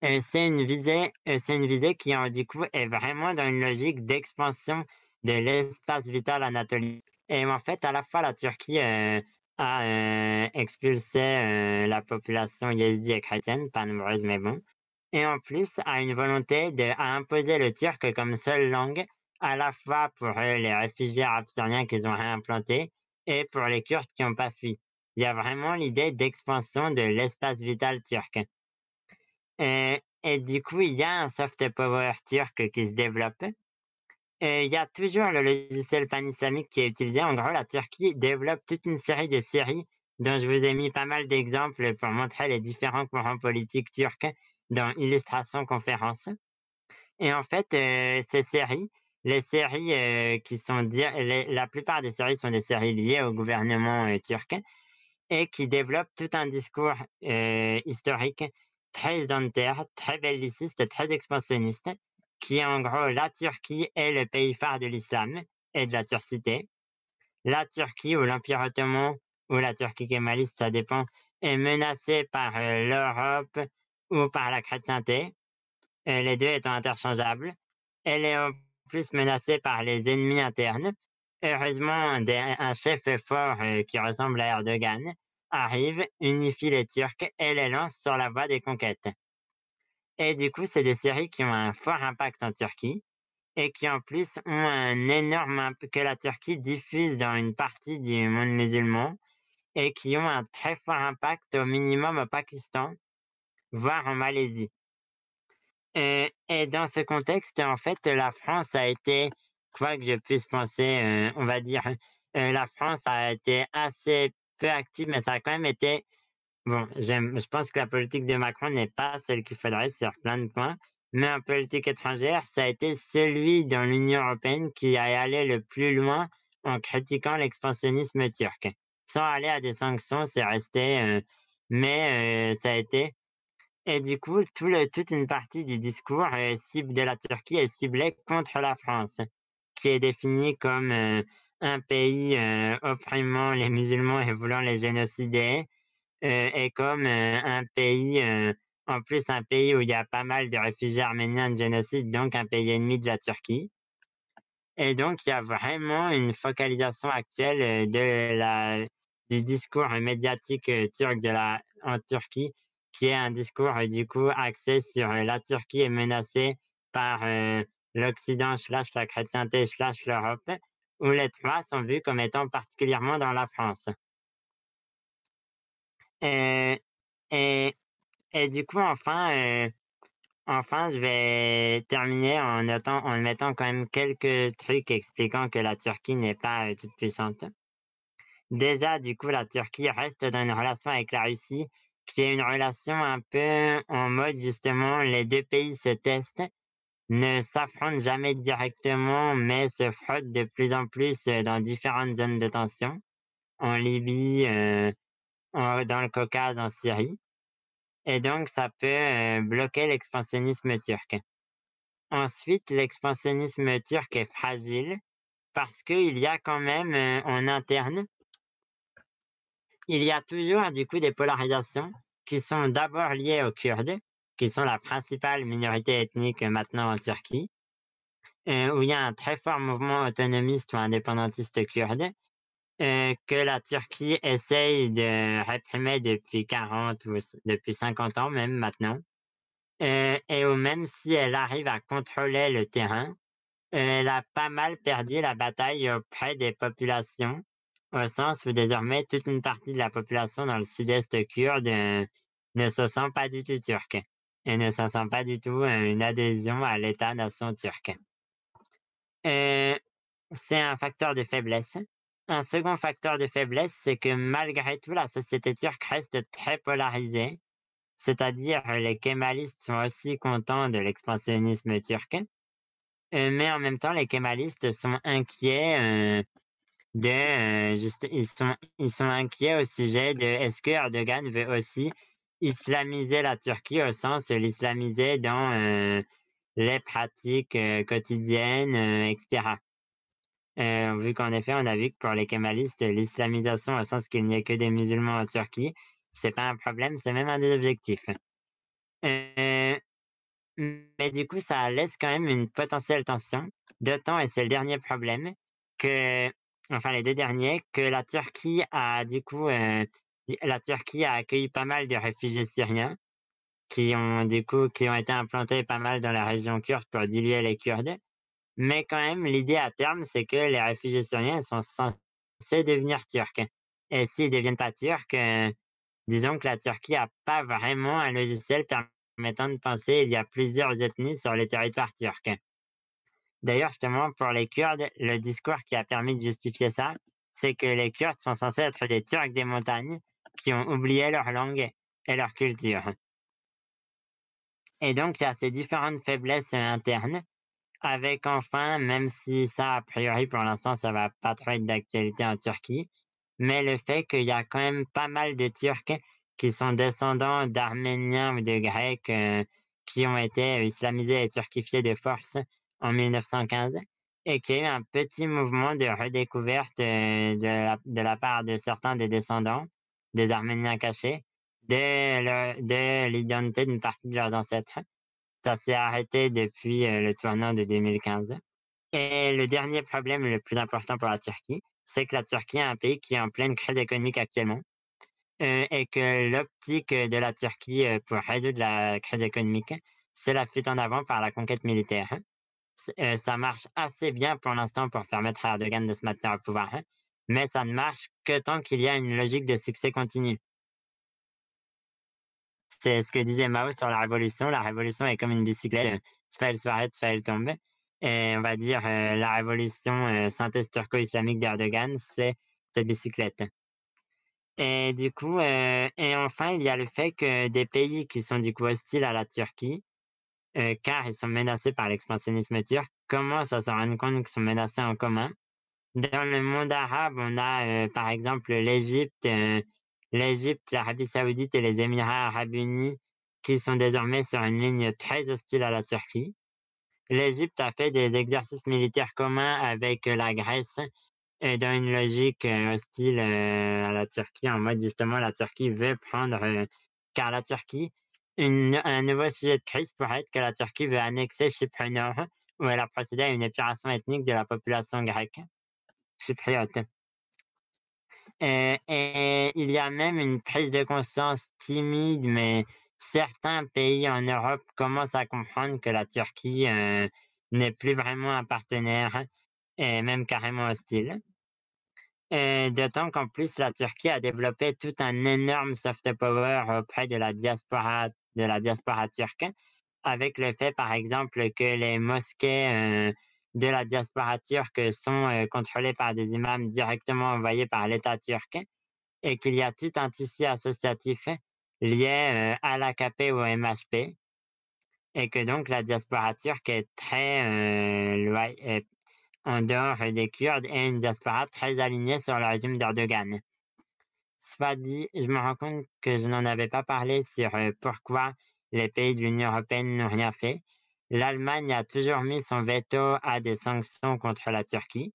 C'est une visée, c'est une visée qui en, du coup est vraiment dans une logique d'expansion de l'espace vital anatolien. Et en fait, à la fois la Turquie euh, a euh, expulsé euh, la population yézidi et chrétienne, pas nombreuse mais bon, et en plus a une volonté de à imposer le turc comme seule langue, à la fois pour les réfugiés arabes syriens qu'ils ont réimplantés et pour les Kurdes qui n'ont pas fui. Il y a vraiment l'idée d'expansion de l'espace vital turc. Et du coup, il y a un soft power turc qui se développe. Et il y a toujours le logiciel pan-islamique qui est utilisé. En gros, la Turquie développe toute une série de séries dont je vous ai mis pas mal d'exemples pour montrer les différents courants politiques turcs dans Illustration Conférence. Et en fait, euh, ces séries, les séries euh, qui sont... La plupart des séries sont des séries liées au gouvernement euh, turc et qui développent tout un discours historique très identitaire, très belliciste, très expansionniste, qui est en gros la Turquie est le pays phare de l'islam et de la turcité. La Turquie ou l'Empire ottoman ou la Turquie kémaliste, ça dépend, est menacée par euh, l'Europe ou par la chrétienté, euh, les deux étant interchangeables. Elle est en plus menacée par les ennemis internes. Heureusement, un chef fort euh, qui ressemble à Erdogan arrive, unifie les Turcs et les lance sur la voie des conquêtes. Et du coup, c'est des séries qui ont un fort impact en Turquie et qui en plus ont un énorme impact que la Turquie diffuse dans une partie du monde musulman et qui ont un très fort impact au minimum au Pakistan, voire en Malaisie. Et, et dans ce contexte, en fait, la France a été, quoi que je puisse penser, euh, on va dire, euh, la France a été assez peu active, mais ça a quand même été Bon, je pense que la politique de Macron n'est pas celle qu'il faudrait sur plein de points, mais en politique étrangère, ça a été celui dans l'Union européenne qui a allé le plus loin en critiquant l'expansionnisme turc. Sans aller à des sanctions, c'est resté, euh, mais euh, ça a été. Et du coup, tout toute une partie du discours euh, cible de la Turquie est ciblée contre la France, qui est définie comme un pays opprimant les musulmans et voulant les génocider, est comme euh, un pays, euh, en plus un pays où il y a pas mal de réfugiés arméniens de génocide, donc un pays ennemi de la Turquie. Et donc, il y a vraiment une focalisation actuelle de la, du discours médiatique turc de la, en Turquie, qui est un discours du coup axé sur la Turquie est menacée par l'Occident slash la chrétienté slash l'Europe, où les trois sont vus comme étant particulièrement dans la France. Et, et, et du coup, enfin, euh, enfin, je vais terminer en, notant, en mettant quand même quelques trucs expliquant que la Turquie n'est pas euh, toute puissante. Déjà, du coup, la Turquie reste dans une relation avec la Russie qui est une relation un peu en mode justement les deux pays se testent, ne s'affrontent jamais directement, mais se frottent de plus en plus euh, dans différentes zones de tension. En Libye, euh, dans le Caucase, en Syrie. Et donc, ça peut euh, bloquer l'expansionnisme turc. Ensuite, l'expansionnisme turc est fragile parce qu'il y a quand même euh, en interne, il y a toujours du coup des polarisations qui sont d'abord liées aux Kurdes, qui sont la principale minorité ethnique maintenant en Turquie, euh, où il y a un très fort mouvement autonomiste ou indépendantiste kurde, euh, que la Turquie essaye de réprimer depuis 40 ou depuis 50 ans même maintenant. Euh, et même si elle arrive à contrôler le terrain, elle a pas mal perdu la bataille auprès des populations, au sens où désormais toute une partie de la population dans le sud-est kurde euh, ne se sent pas du tout turque et ne se sent pas du tout une adhésion à l'État-nation turc. c'est un facteur de faiblesse. Un second facteur de faiblesse, c'est que malgré tout, la société turque reste très polarisée. C'est-à-dire, les kémalistes sont aussi contents de l'expansionnisme turc. Euh, mais en même temps, les kémalistes sont inquiets euh, de, euh, ils sont, ils sont inquiets au sujet de est-ce que Erdogan veut aussi islamiser la Turquie au sens de l'islamiser dans les pratiques quotidiennes, etc. vu qu'en effet, on a vu que pour les kémalistes, l'islamisation au sens qu'il n'y ait que des musulmans en Turquie, c'est pas un problème, c'est même un des objectifs. Euh, mais du coup, ça laisse quand même une potentielle tension, d'autant, et c'est le dernier problème, que, enfin les deux derniers, que la Turquie a du coup, euh, la Turquie a accueilli pas mal de réfugiés syriens qui ont du coup, qui ont été implantés pas mal dans la région kurde pour diluer les Kurdes. Mais quand même, l'idée à terme, c'est que les réfugiés syriens sont censés devenir turcs. Et s'ils ne deviennent pas turcs, euh, disons que la Turquie n'a pas vraiment un logiciel permettant de penser qu'il y a plusieurs ethnies sur le territoire turc. D'ailleurs, justement, pour les Kurdes, le discours qui a permis de justifier ça, c'est que les Kurdes sont censés être des Turcs des montagnes qui ont oublié leur langue et leur culture. Et donc, il y a ces différentes faiblesses internes, avec enfin, même si ça, a priori, pour l'instant, ça va pas trop être d'actualité en Turquie, mais le fait qu'il y a quand même pas mal de Turcs qui sont descendants d'Arméniens ou de Grecs euh, qui ont été islamisés et turquifiés de force en 1915 et qu'il y a eu un petit mouvement de redécouverte euh, de, la, part de certains des descendants des Arméniens cachés de l'identité d'une partie de leurs ancêtres. Ça s'est arrêté depuis euh, le tournant de 2015. Et le dernier problème le plus important pour la Turquie, c'est que la Turquie est un pays qui est en pleine crise économique actuellement euh, et que l'optique de la Turquie euh, pour résoudre la crise économique, c'est la fuite en avant par la conquête militaire. Euh, ça marche assez bien pour l'instant pour permettre à Erdogan de se maintenir au pouvoir, mais ça ne marche que tant qu'il y a une logique de succès continu. C'est ce que disait Mao sur la révolution. La révolution est comme une bicyclette. Soit elle s'arrête, soit elle tombe. Et on va dire euh, la révolution euh, synthèse turco-islamique d'Erdogan, c'est cette bicyclette. Et du coup, euh, et enfin, il y a le fait que des pays qui sont du coup hostiles à la Turquie, car ils sont menacés par l'expansionnisme turc, commencent à se rendre compte qu'ils sont menacés en commun. Dans le monde arabe, on a par exemple l'Égypte, l'Égypte, l'Arabie saoudite et les Émirats arabes unis qui sont désormais sur une ligne très hostile à la Turquie l'Égypte a fait des exercices militaires communs avec euh, la Grèce et dans une logique euh, hostile euh, à la Turquie, en mode justement la Turquie veut prendre, car la Turquie, un nouveau sujet de crise pourrait être que la Turquie veut annexer Chypre Nord, où elle a procédé à une épuration ethnique de la population grecque chypriote. Et il y a même une prise de conscience timide, mais certains pays en Europe commencent à comprendre que la Turquie euh, n'est plus vraiment un partenaire et même carrément hostile. D'autant qu'en plus, la Turquie a développé tout un énorme soft power auprès de la diaspora, turque, avec le fait, par exemple, que les mosquées euh, de la diaspora turque sont euh, contrôlées par des imams directement envoyés par l'État turc et qu'il y a tout un tissu associatif lié à l'AKP ou au MHP et que donc la diaspora turque est très en dehors des Kurdes et une diaspora très alignée sur le régime d'Erdogan. Soit dit, je me rends compte que je n'en avais pas parlé sur pourquoi les pays de l'Union européenne n'ont rien fait. L'Allemagne a toujours mis son veto à des sanctions contre la Turquie.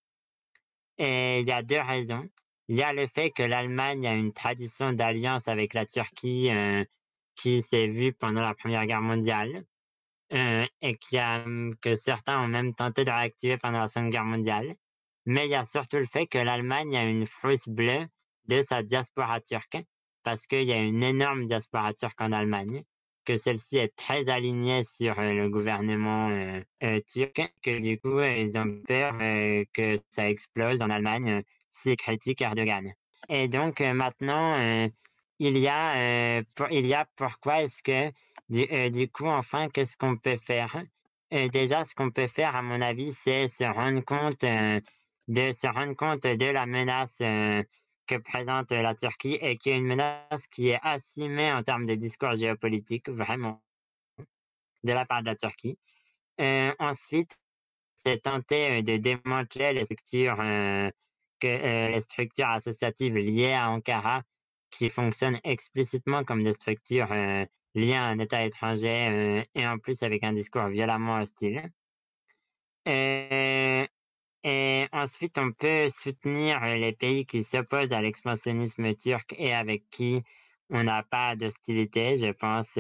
Et il y a deux raisons. Il y a le fait que l'Allemagne a une tradition d'alliance avec la Turquie euh, qui s'est vue pendant la Première Guerre mondiale euh, et qui hum, que certains ont même tenté de réactiver pendant la Seconde Guerre mondiale. Mais il y a surtout le fait que l'Allemagne a une frousse bleue de sa diaspora turque parce qu'il y a une énorme diaspora turque en Allemagne, que celle-ci est très alignée sur euh, le gouvernement turc, que du coup ils ont peur que ça explose en Allemagne c'est critique Erdogan. Et donc euh, maintenant, euh, il y a, euh, il y a pourquoi est-ce que du, du, coup, enfin, qu'est-ce qu'on peut faire? Déjà, ce qu'on peut faire, à mon avis, c'est se rendre compte de se rendre compte de la menace que présente la Turquie et qui est une menace qui est assumée en termes de discours géopolitique, vraiment, de la part de la Turquie. ensuite, c'est tenter de démanteler les structures, que, les structures associatives liées à Ankara qui fonctionnent explicitement comme des structures liées à un État étranger et en plus avec un discours violemment hostile. Et ensuite, on peut soutenir les pays qui s'opposent à l'expansionnisme turc et avec qui on n'a pas d'hostilité. Je pense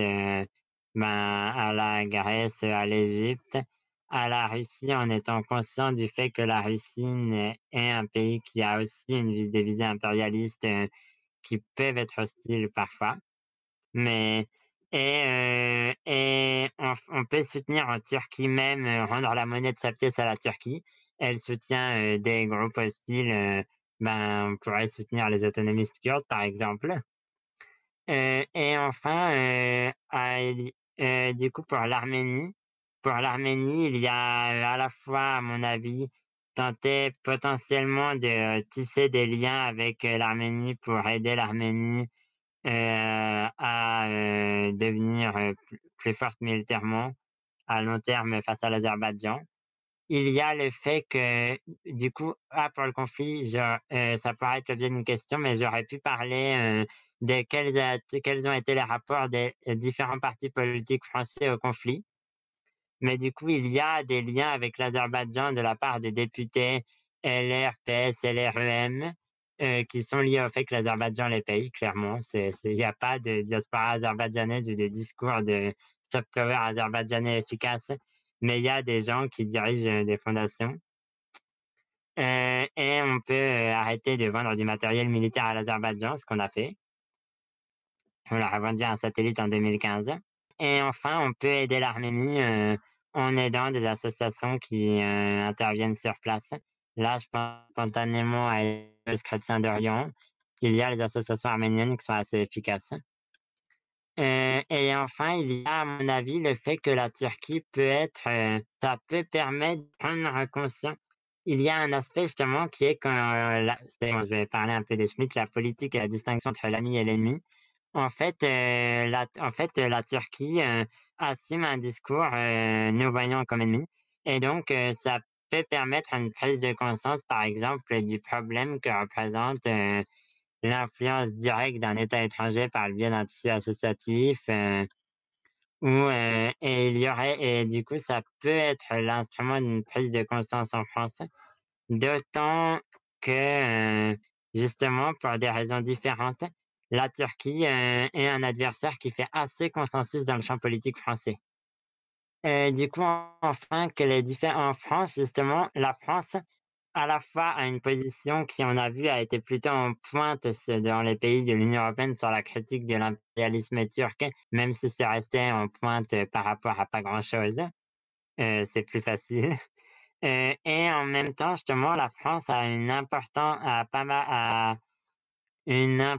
ben, à la Grèce, à l'Égypte, à la Russie, en étant conscient du fait que la Russie est un pays qui a aussi une, des visées impérialistes qui peuvent être hostiles parfois. Mais et, et on, peut soutenir en Turquie même, rendre la monnaie de sa pièce à la Turquie. Elle soutient des groupes hostiles, ben, on pourrait soutenir les autonomistes kurdes, par exemple. et enfin, du coup, pour l'Arménie, pour l'Arménie, il y a à la fois, à mon avis, tenter potentiellement de tisser des liens avec l'Arménie pour aider l'Arménie à devenir plus forte militairement à long terme face à l'Azerbaïdjan. Il y a le fait que, du coup, ah, pour le conflit, ça pourrait être l'objet d'une question, mais j'aurais pu parler de quels, quels ont été les rapports des différents partis politiques français au conflit. Mais du coup, il y a des liens avec l'Azerbaïdjan de la part de députés LR, PS, LREM, euh, qui sont liés au fait que l'Azerbaïdjan les paye, clairement. Il n'y a pas de diaspora azerbaïdjanaise ou de discours de soft power azerbaïdjanais efficace, mais il y a des gens qui dirigent euh, des fondations. Euh, et on peut arrêter de vendre du matériel militaire à l'Azerbaïdjan, ce qu'on a fait. On leur a vendu un satellite en 2015. Et enfin, on peut aider l'Arménie en aidant des associations qui interviennent sur place. Là, je pense spontanément à l'Église chrétienne d'Orient. Il y a les associations arméniennes qui sont assez efficaces. Et enfin, il y a, à mon avis, le fait que la Turquie peut être, ça peut permettre de prendre conscience. Il y a un aspect justement qui est quand, je vais parler un peu de Schmitt, la politique et la distinction entre l'ami et l'ennemi. En fait, la, en fait, la Turquie assume un discours nous voyons comme ennemis. Et donc, ça peut permettre une prise de conscience, par exemple, du problème que représente l'influence directe d'un État étranger par le biais d'un tissu associatif. Où, et il y aurait, et du coup, ça peut être l'instrument d'une prise de conscience en France. D'autant que, justement, pour des raisons différentes, la Turquie est un adversaire qui fait assez consensus dans le champ politique français. du coup, enfin, que les différents en France, justement, la France, à la fois a une position qui, on a vu, a été plutôt en pointe dans les pays de l'Union européenne sur la critique de l'impérialisme turc, même si c'est resté en pointe par rapport à pas grand-chose. c'est plus facile. et en même temps, justement, la France a une importance, a pas mal, une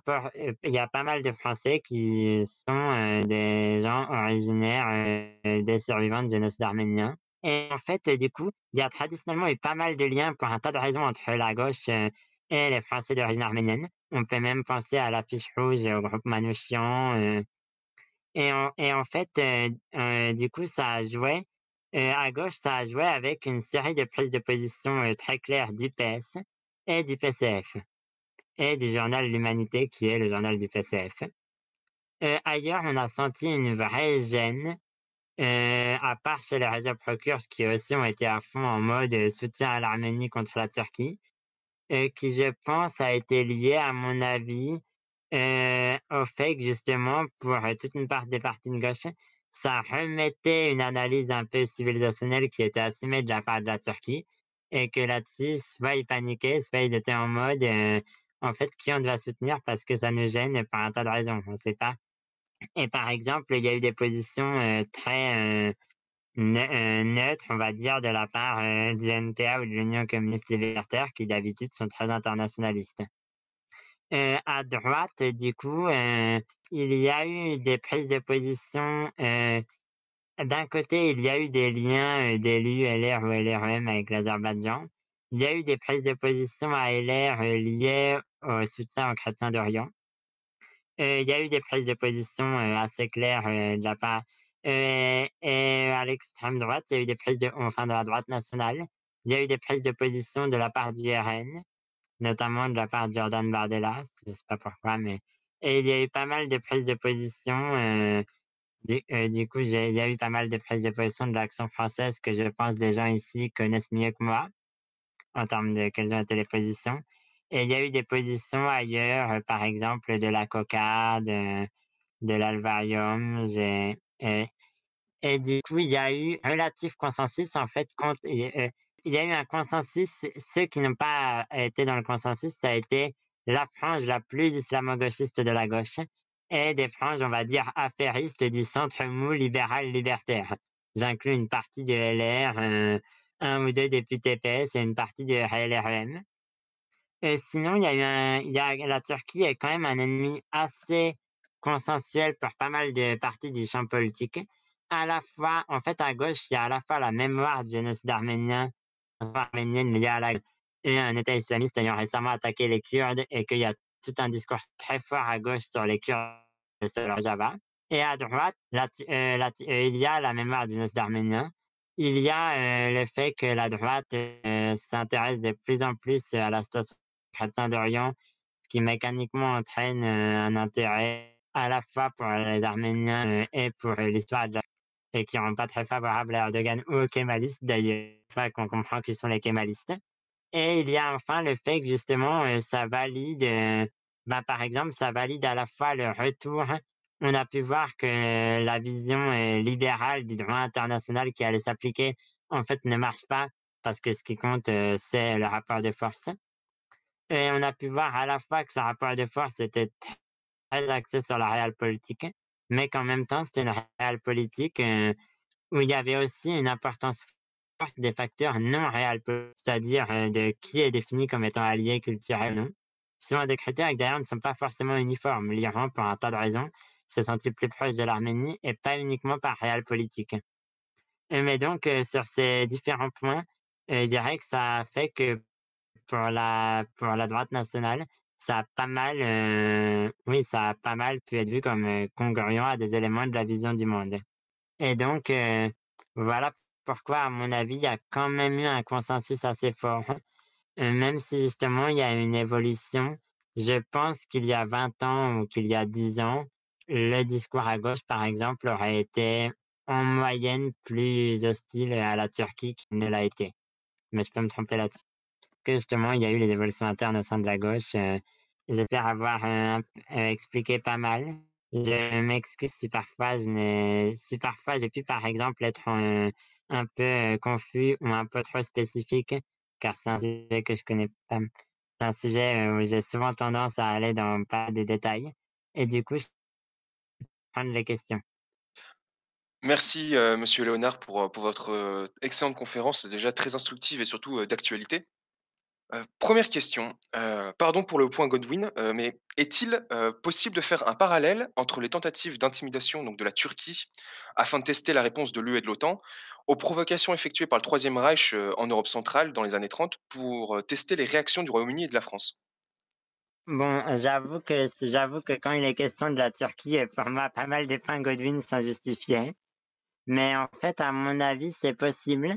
il y a pas mal de Français qui sont des gens originaires des survivants de génocide arménien. Et en fait, du coup, il y a traditionnellement eu pas mal de liens pour un tas de raisons entre la gauche et les Français d'origine arménienne. On peut même penser à l'affiche rouge au groupe Manouchian. et, en, et en fait, du coup, ça a joué, à gauche, ça a joué avec une série de prises de position très claires du PS et du PCF et du journal L'Humanité, qui est le journal du PCF. Euh, ailleurs, on a senti une vraie gêne, euh, à part chez les réseaux Procures, qui aussi ont été à fond en mode soutien à l'Arménie contre la Turquie, et qui, je pense, a été lié, à mon avis, euh, au fait que, justement, pour toute une part des partis de gauche, ça remettait une analyse un peu civilisationnelle qui était assumée de la part de la Turquie, et que là-dessus, soit ils paniquaient, soit ils étaient en mode en fait, qui on doit soutenir parce que ça nous gêne par un tas de raisons, on ne sait pas. Et par exemple, il y a eu des positions très neutres, on va dire, de la part du NPA ou de l'Union communiste libertaire, qui d'habitude sont très internationalistes. à droite, du coup, il y a eu des prises de position. D'un côté, il y a eu des liens d'élus LR ou LREM avec l'Azerbaïdjan, il y a eu des prises de position à LR euh, liées au soutien aux chrétiens d'Orient. Euh, il y a eu des prises de position euh, assez claires de la part. et à l'extrême droite, il y a eu des prises de, enfin de la droite nationale, il y a eu des prises de position de la part du RN, notamment de la part de Jordan Bardella, je sais pas pourquoi, mais et il y a eu pas mal de prises de position. Du, du, coup, il y a eu pas mal de prises de position de l'action française que je pense des gens ici connaissent mieux que moi en termes de quelles ont été les positions. Et il y a eu des positions ailleurs, euh, par exemple de la coca, de, l'alvarium. Et, du coup, il y a eu relatif consensus. En fait, euh, il y a eu un consensus. Ceux qui n'ont pas été dans le consensus, ça a été la frange la plus islamo-gauchiste de la gauche et des franges, on va dire, affairistes du centre mou libéral libertaire. J'inclus une partie de LR, euh, un ou deux députés PS et une partie de LREM. Et sinon, il y a la Turquie est quand même un ennemi assez consensuel pour pas mal de parties du champ politique. À la fois, en fait, à gauche, il y a à la fois la mémoire du génocide arménien, arménienne liée à la un État islamiste ayant récemment attaqué les Kurdes et qu'il y a tout un discours très fort à gauche sur les Kurdes et sur leur Java. Et à droite, euh, euh, il y a la mémoire du génocide arménien il y a euh, le fait que la droite euh, s'intéresse de plus en plus à la situation chrétien d'Orient, qui mécaniquement entraîne euh, un intérêt à la fois pour les Arméniens et pour l'histoire de la et qui ne pas très favorable à Erdogan ou aux kémalistes d'ailleurs, enfin qu'on comprend qui sont les kémalistes. Et il y a enfin le fait que justement ça valide, bah, par exemple, ça valide à la fois le retour on a pu voir que la vision euh, libérale du droit international qui allait s'appliquer, en fait, ne marche pas parce que ce qui compte, euh, c'est le rapport de force. Et on a pu voir à la fois que ce rapport de force était très axé sur la réelle politique, mais qu'en même temps, c'était une réelle politique euh, où il y avait aussi une importance forte des facteurs non réels, c'est-à-dire de qui est défini comme étant allié culturel ou non. Sont des critères qui d'ailleurs ne sont pas forcément uniformes. L'Iran, pour un tas de raisons, se sentit plus proche de l'Arménie et pas uniquement par réel politique. Mais donc, euh, sur ces différents points, euh, je dirais que ça fait que pour la, pour la droite nationale, ça a pas mal, euh, oui, ça a pas mal pu être vu comme congruent à des éléments de la vision du monde. Et donc, voilà pourquoi, à mon avis, il y a quand même eu un consensus assez fort. même si justement il y a une évolution, je pense qu'il y a 20 ans ou qu'il y a 10 ans, le discours à gauche, par exemple, aurait été en moyenne plus hostile à la Turquie qu'il ne l'a été. Mais je peux me tromper là-dessus. Que justement, il y a eu les évolutions internes au sein de la gauche. Euh, j'espère avoir euh, expliqué pas mal. Je m'excuse si parfois je si j'ai pu par exemple être un, peu confus ou un peu trop spécifique, car c'est un sujet que je connais pas. C'est un sujet où j'ai souvent tendance à aller dans pas des détails. Et du coup, prendre les questions. Merci, euh, monsieur Léonard pour, euh, votre, euh, excellente conférence, déjà très instructive et surtout, d'actualité. Première question, pardon pour le point Godwin, mais est-il, possible de faire un parallèle entre les tentatives d'intimidation de la Turquie, afin de tester la réponse de l'UE et de l'OTAN, aux provocations effectuées par le Troisième Reich, en Europe centrale dans les années 30 pour, tester les réactions du Royaume-Uni et de la France? Bon, j'avoue que j'avoue quand il est question de la Turquie, pour moi, pas mal des points Godwin sont justifiés. Mais en fait, à mon avis, c'est possible.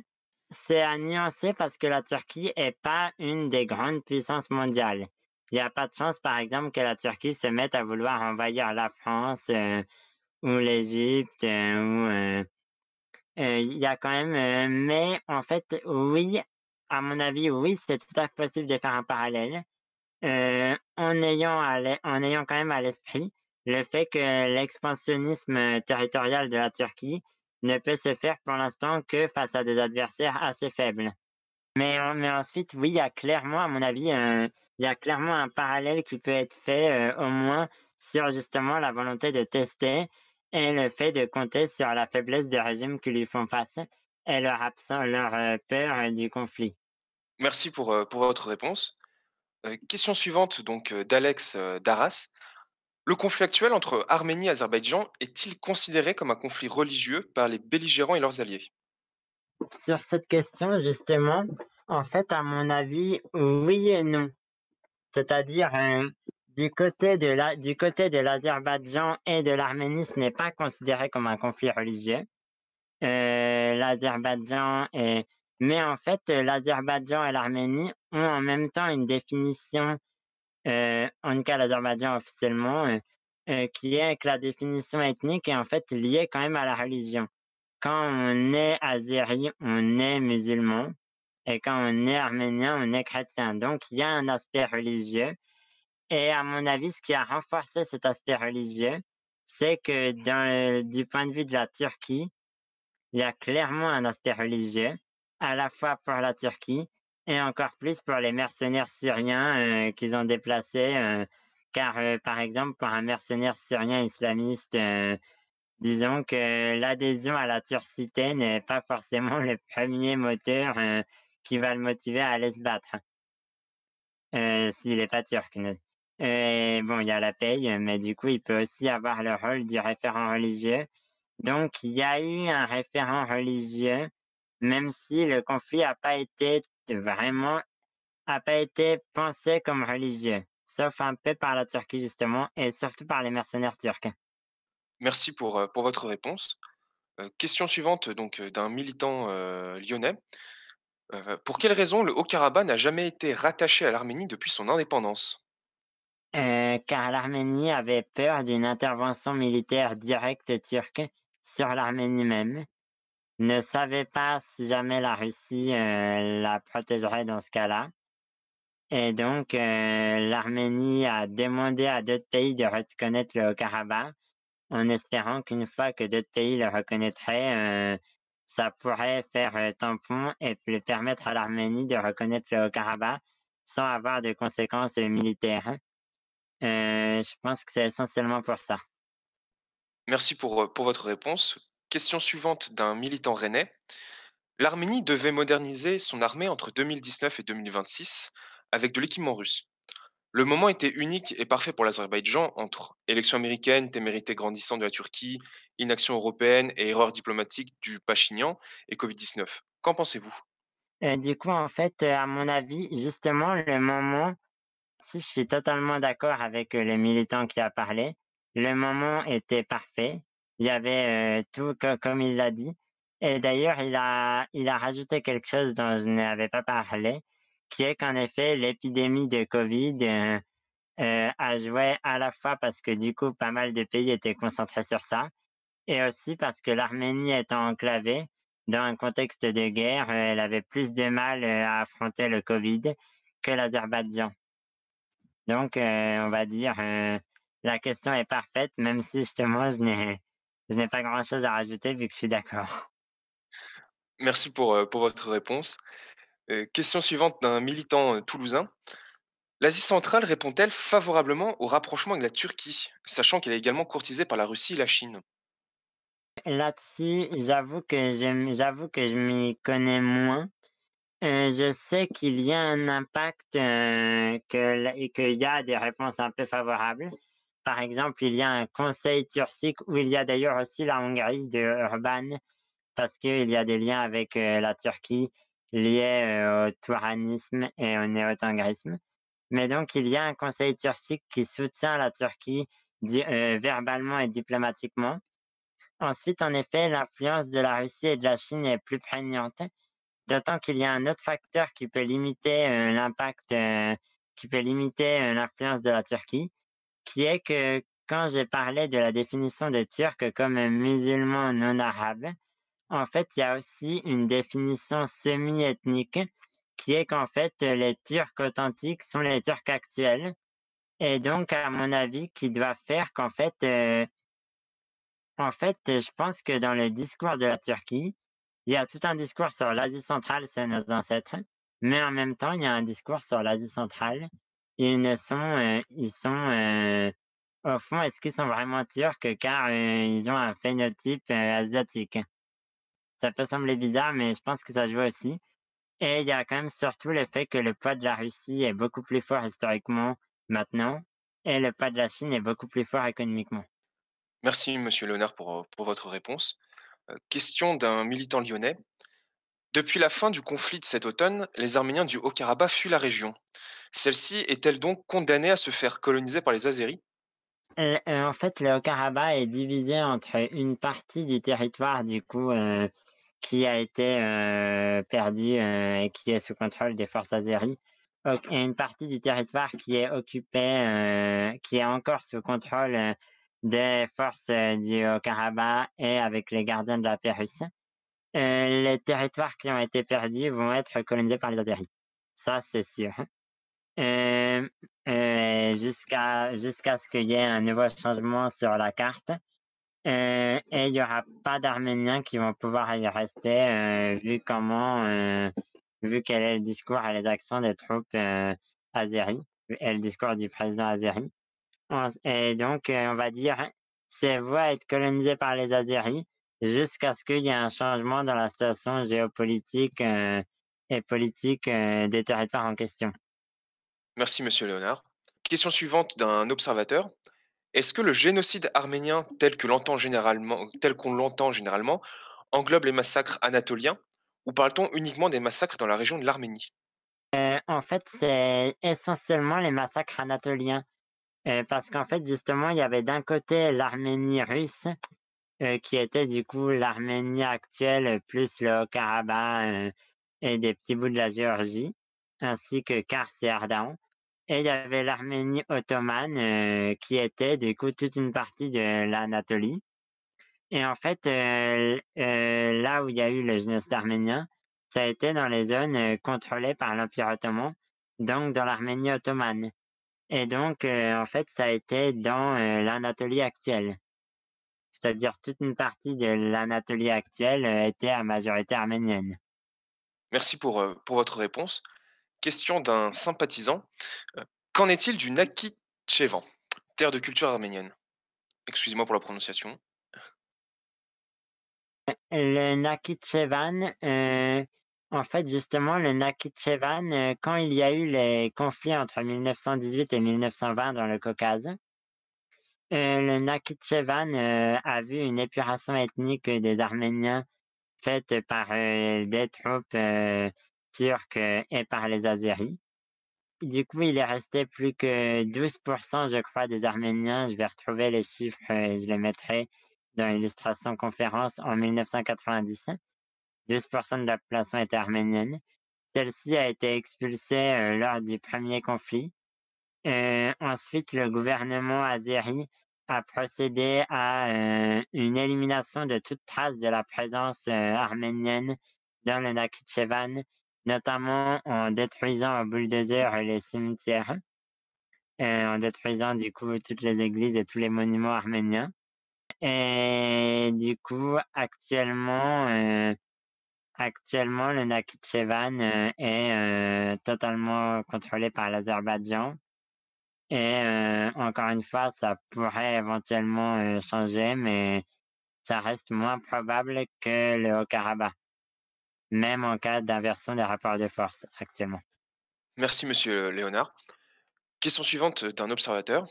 C'est à nuancer parce que la Turquie est pas une des grandes puissances mondiales. Il n'y a pas de chance, par exemple, que la Turquie se mette à vouloir envahir la France euh, ou l'Égypte euh, euh, il y a quand même. mais en fait, oui, à mon avis, oui, c'est tout à fait possible de faire un parallèle. En ayant en ayant quand même à l'esprit le fait que l'expansionnisme territorial de la Turquie ne peut se faire pour l'instant que face à des adversaires assez faibles. Mais, mais ensuite, oui, il y a clairement, à mon avis, il y a clairement un parallèle qui peut être fait euh, au moins sur justement la volonté de tester et le fait de compter sur la faiblesse des régimes qui lui font face et leur, absence, leur euh, peur du conflit. Merci pour, pour votre réponse question suivante donc, d'Alex, Darras. Le conflit actuel entre Arménie et Azerbaïdjan est-il considéré comme un conflit religieux par les belligérants et leurs alliés? Sur cette question justement, En fait, à mon avis, oui et non. C'est-à-dire, heu, du côté de l'Azerbaïdjan et de l'Arménie, ce n'est pas considéré comme un conflit religieux. Heu, l'Azerbaïdjan est mais en fait, l'Azerbaïdjan et l'Arménie ont en même temps une définition, en tout cas l'Azerbaïdjan officiellement, heu heu, qui est que la définition ethnique est en fait liée quand même à la religion. Quand on est azéri, on est musulman et quand on est arménien, on est chrétien. Donc il y a un aspect religieux et à mon avis, ce qui a renforcé cet aspect religieux, c'est que du point de vue de la Turquie, il y a clairement un aspect religieux, à la fois pour la Turquie et encore plus pour les mercenaires syriens, heu, qu'ils ont déplacés, heu, car, heu, par exemple, pour un mercenaire syrien islamiste, disons que l'adhésion à la turcité n'est pas forcément le 1er moteur, qui va le motiver à aller se battre. S'il est pas turc, bon, il y a la paye, mais du coup, il peut aussi avoir le rôle du référent religieux. Donc il y a eu un référent religieux, même si le conflit a pas été vraiment a pas été pensé comme religieux, sauf un peu par la Turquie justement et surtout par les mercenaires turcs. Merci pour, pour votre réponse. Heu, question suivante donc, heu, d'un militant, lyonnais. Pour quelle raison le Haut-Karabakh n'a jamais été rattaché à l'Arménie depuis son indépendance? Car l'Arménie avait peur d'une intervention militaire directe turque sur l'Arménie même, ne savait pas si jamais la Russie, heu, la protégerait dans ce cas-là et donc, heu, l'Arménie a demandé à d'autres pays de reconnaître le Haut-Karabakh, en espérant qu'une fois que d'autres pays le reconnaîtraient, heu, ça pourrait faire, tampon et permettre à l'Arménie de reconnaître le Haut-Karabakh sans avoir de conséquences, militaires. Heu, je pense que c'est essentiellement pour ça. Merci pour, pour votre réponse. Question suivante d'un militant rennais. L'Arménie devait moderniser son armée entre 2019 et 2026 avec de l'équipement russe. Le moment était unique et parfait pour l'Azerbaïdjan entre élections américaines, témérité grandissante de la Turquie, inaction européenne et erreurs diplomatiques du Pachinian et Covid-19. Qu'en pensez-vous? Et du coup, en fait, heu, à mon avis, justement, le moment si je suis totalement d'accord avec, heu, le militant qui a parlé, le moment était parfait. Il y avait, heu, tout co comme il l'a dit et d'ailleurs il a il a rajouté quelque chose dont je n'avais pas parlé, qui est qu'en effet l'épidémie de Covid, heu heu, a joué à la fois parce que du coup pas mal de pays étaient concentrés sur ça et aussi parce que l'Arménie étant enclavée dans un contexte de guerre, elle avait plus de mal, à affronter le Covid que l'Azerbaïdjan. Donc, on va dire, la question est parfaite, même si justement je n'ai je n'ai pas grand chose à rajouter vu que je suis d'accord. Merci pour, heu, pour votre réponse. Heu, question suivante d'un militant, heu, toulousain. L'Asie centrale répond-elle favorablement au rapprochement avec la Turquie, sachant qu'elle est également courtisée par la Russie et la Chine? Là-dessus, j'avoue que je j'avoue que je m'y connais moins. Je sais qu'il y a un impact, que et qu'il y a des réponses un peu favorables. Par exemple, il y a un conseil turcique où il y a d'ailleurs aussi la Hongrie de Orban parce qu'il y a des liens avec, heu, la Turquie liés, heu, au touranisme et au néo-tengrisme. Mais donc il y a un conseil turcique qui soutient la Turquie heu, verbalement et diplomatiquement. Ensuite, en effet, l'influence de la Russie et de la Chine est plus prégnante, d'autant qu'il y a un autre facteur qui peut limiter, l'impact, qui peut limiter, l'influence de la Turquie, qui est que quand j'ai parlé de la définition de turc comme musulman non arabe, en fait, il y a aussi une définition semi-ethnique qui est qu'en fait, les Turcs authentiques sont les Turcs actuels et donc à mon avis, qui doit faire qu'en fait, heu en fait, je pense que dans le discours de la Turquie, il y a tout un discours sur l'Asie centrale, c'est nos ancêtres, mais en même temps, il y a un discours sur l'Asie centrale. Ils ne sont, heu, ils sont, heu, au fond, est-ce qu'ils sont vraiment turcs car, heu, ils ont un phénotype, asiatique? Ça peut sembler bizarre, mais je pense que ça joue aussi et il y a quand même surtout le fait que le poids de la Russie est beaucoup plus fort historiquement maintenant et le poids de la Chine est beaucoup plus fort économiquement. Merci monsieur Léonard pour, pour votre réponse. Question d'un militant lyonnais. Depuis la fin du conflit de cet automne, les Arméniens du Haut-Karabakh fuient la région. Celle-ci est-elle donc condamnée à se faire coloniser par les Azéris Heu heu, en fait, le Haut-Karabakh est divisé entre une partie du territoire, du coup, heu, qui a été, perdue, et qui est sous contrôle des forces azéries, et une partie du territoire qui est occupée, qui est encore sous contrôle, des forces, du Haut-Karabakh et avec les gardiens de la paix russes. Heu, les territoires qui ont été perdus vont être colonisés par les Azéris. Ça, c'est sûr. Hem, heu, jusqu'à jusqu'à ce qu'il y ait un nouveau changement sur la carte, et il y aura pas d'Arméniens qui vont pouvoir y rester, vu comment, vu quel est le discours et les actions des troupes, azéries et le discours du président azéri. Et donc, on va dire, c'est voué à être colonisé par les Azéris jusqu'à ce qu'il y ait un changement dans la situation géopolitique, heu et politique, heu, des territoires en question. Merci Monsieur Léonard. Question suivante d'un observateur. Est-ce que le génocide arménien tel que l'entend généralement tel qu'on l'entend généralement, englobe les massacres anatoliens? Ou parle-t-on uniquement des massacres dans la région de l'Arménie? Heu, en fait, c'est essentiellement les massacres anatoliens, parce qu'en fait, justement, il y avait d'un côté l'Arménie russe, qui était du coup l'Arménie actuelle, plus le Haut-Karabakh, heu et des petits bouts de la Géorgie, ainsi que Kars et Ardahan et il y avait l'Arménie ottomane, heu, qui était du coup toute une partie de l'Anatolie. Et en fait, là où il y a eu le génocide arménien, ça a été dans les zones, contrôlées par l'Empire ottoman, donc dans l'Arménie ottomane. Et donc en fait, ça a été dans, l'Anatolie actuelle. C'est-à-dire toute une partie de l'Anatolie actuelle, heu, était à majorité arménienne. Merci pour, pour votre réponse. Question d'un sympathisant, heu, qu'en est-il du Nakhichevan, terre de culture arménienne? Excusez-moi pour la prononciation. Le Nakhichevan, heu, en fait, justement, le Nakhichevan, heu, quand il y a eu les conflits entre 1918 et 1920 dans le Caucase, le Nakhichevan, heu, a vu une épuration ethnique des Arméniens faite par, heu, des troupes, turques, et par les Azéris. Du coup, il est resté plus que 12% je crois des Arméniens. Je vais retrouver les chiffres, et je les mettrai dans l'illustration conférence en 1990. 12% de la population était arménienne. Celle-ci a été expulsée, lors du 1er conflit. Ensuite, le gouvernement azéri a procédé à, heu, une élimination de toute trace de la présence, heu, arménienne dans le Nakhichevan, notamment en détruisant au bulldozer les cimetières, heu, en détruisant du coup toutes les églises et tous les monuments arméniens. Et du coup, actuellement, actuellement le Nakhichevan, est, totalement contrôlé par l'Azerbaïdjan et heu, encore une fois, ça pourrait éventuellement, heu, changer, mais ça reste moins probable que le Haut-Karabakh, même en cas d'inversion des rapports de force actuellement. Merci Monsieur Léonard. Question suivante d'un observateur.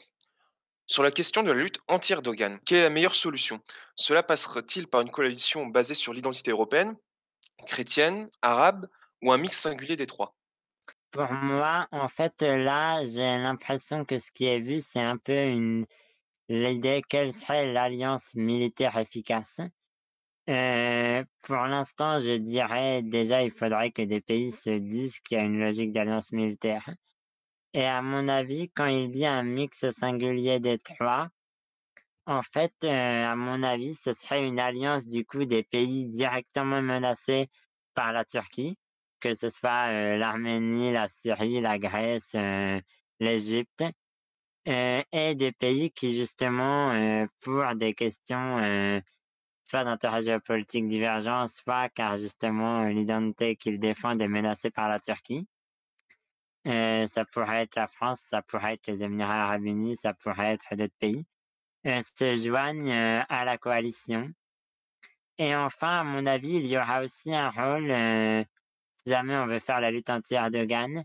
Sur la question de la lutte anti-Erdogan, quelle est la meilleure solution? Cela passera-t-il par une coalition basée sur l'identité européenne, chrétienne, arabe ou un mix singulier des 3? Pour moi, en fait, là, j'ai l'impression que ce qui est vu, c'est un peu l'idée quelle serait l'alliance militaire efficace. Heu, pour l'instant, je dirais déjà, il faudrait que des pays se disent qu'il y a une logique d'alliance militaire et à mon avis, quand il dit un mix singulier des 3, en fait, heu, à mon avis, ce serait une alliance du coup des pays directement menacés par la Turquie, que ce soit, l'Arménie, la Syrie, la Grèce, l'Égypte, et des pays qui justement, pour des questions, soit d'intérêts géopolitiques divergents, soit car justement, l'identité qu'ils défendent est menacée par la Turquie. Ça pourrait être la France, ça pourrait être les Émirats arabes unis, ça pourrait être d'autres pays, heu, se joignent, à la coalition et enfin, à mon avis, il y aura aussi un rôle, jamais on veut faire la lutte anti-Erdogan,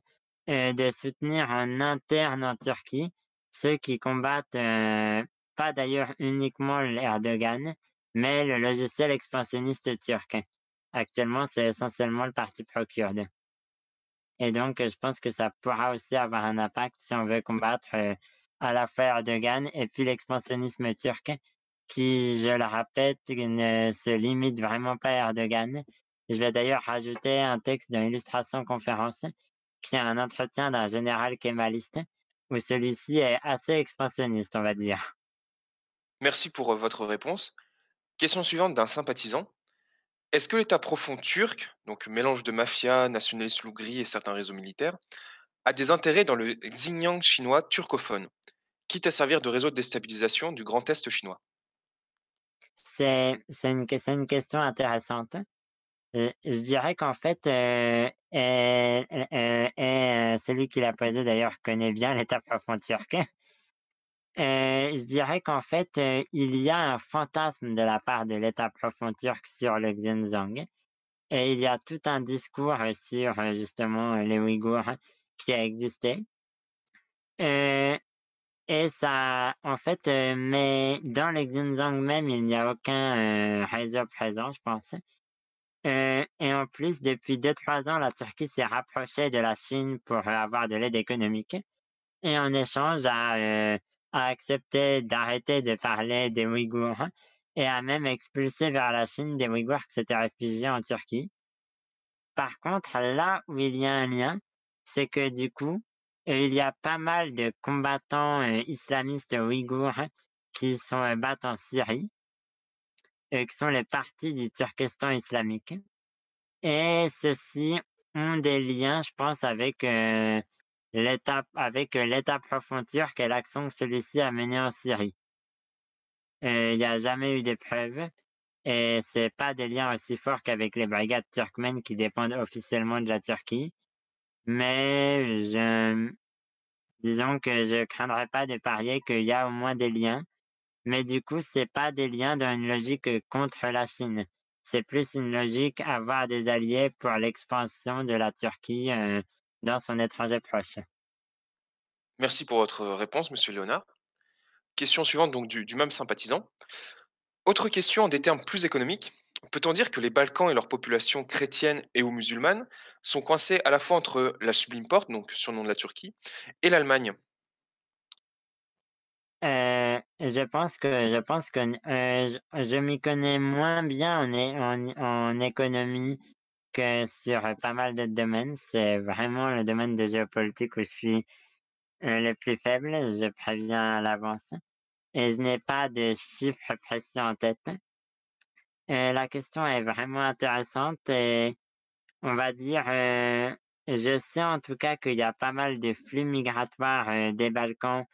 heu, de soutenir en interne en Turquie ceux qui combattent, heu, pas d'ailleurs uniquement l'Erdogan, mais le logiciel expansionniste turc. Actuellement, c'est essentiellement le parti pro-kurde. Et donc, je pense que ça pourra aussi avoir un impact si on veut combattre à la fois Erdogan et puis l'expansionnisme turc, qui, je le répète, ne se limite vraiment pas à Erdogan. Je vais d'ailleurs rajouter un texte d'une illustration conférence qui est un entretien d'un général kémaliste, où celui-ci est assez expansionniste, on va dire. Merci pour votre réponse. Question suivante d'un sympathisant. Est-ce que l'État profond turc, donc mélange de mafia, nationalistes lougris et certains réseaux militaires, a des intérêts dans le Xinjiang chinois turcophone, quitte à servir de réseau de déstabilisation du Grand Est chinois? C'est une, une, question intéressante. Je dirais qu'en fait, euh, celui qui l'a posé d'ailleurs connaît bien l'État profond turc. je dirais qu'en fait, il y a un fantasme de la part de l'État profond turc sur le Xinjiang. Et il y a tout un discours sur justement les Ouïghours qui a existé. et ça, en fait, mais dans le Xinjiang même, il n'y a aucun réseau présent, je pense. Et en plus, depuis 2-3 ans, la Turquie s'est rapprochée de la Chine pour avoir de l'aide économique. Et en échange, a a accepté d'arrêter de parler des Ouïghours et a même expulsé vers la Chine des Ouïghours qui s'étaient réfugiés en Turquie. Par contre, là où il y a un lien, c'est que du coup, il y a pas mal de combattants islamistes ouïghours qui sont battent en Syrie, qui sont les partis du Turkestan islamique. Et ceux-ci ont des liens, je pense, avec l'État profond turc et l'action que celui-ci a mené en Syrie. Il n'y a jamais eu de preuves et c'est pas des liens aussi forts qu'avec les brigades turkmènes qui dépendent officiellement de la Turquie. Mais je, disons que je craindrais pas de parier qu'il y a au moins des liens. Mais du coup, c'est pas des liens dans une logique contre la Chine. C'est plus une logique avoir des alliés pour l'expansion de la Turquie dans son étranger proche. Merci pour votre réponse, monsieur Léonard. Question suivante donc du, même sympathisant. Autre question en des termes plus économiques. Peut-on dire que les Balkans et leur population chrétienne et ou musulmane sont coincés à la fois entre la Sublime Porte, donc surnom de la Turquie, et l'Allemagne? Euh, je pense que je pense que euh, je, m'y connais moins bien en, en, en économie que sur pas mal d'autres domaines. C'est vraiment le domaine de géopolitique où je suis le plus faible, je préviens à l'avance. Et je n'ai pas de chiffres précis en tête. la question est vraiment intéressante et on va dire, je sais en tout cas qu'il y a pas mal de flux migratoires des Balkans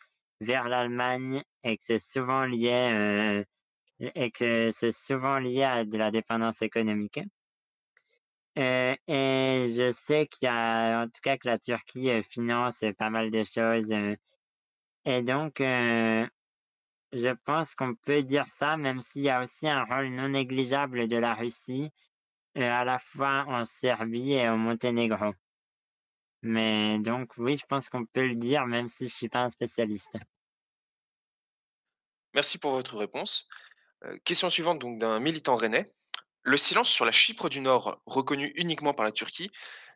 vers l'Allemagne et que c'est souvent lié et que c'est souvent lié à de la dépendance économique. Euh, et je sais qu'il y a en tout cas que la Turquie, euh, finance, pas mal de choses, euh, et donc je pense qu'on peut dire ça, même s'il y a aussi un rôle non négligeable de la Russie, à la fois en Serbie et au Monténégro. Mais donc oui, je pense qu'on peut le dire, même si je suis pas un spécialiste. Merci pour votre réponse. question suivante donc d'un militant rennais. Le silence sur la Chypre du Nord, reconnue uniquement par la Turquie,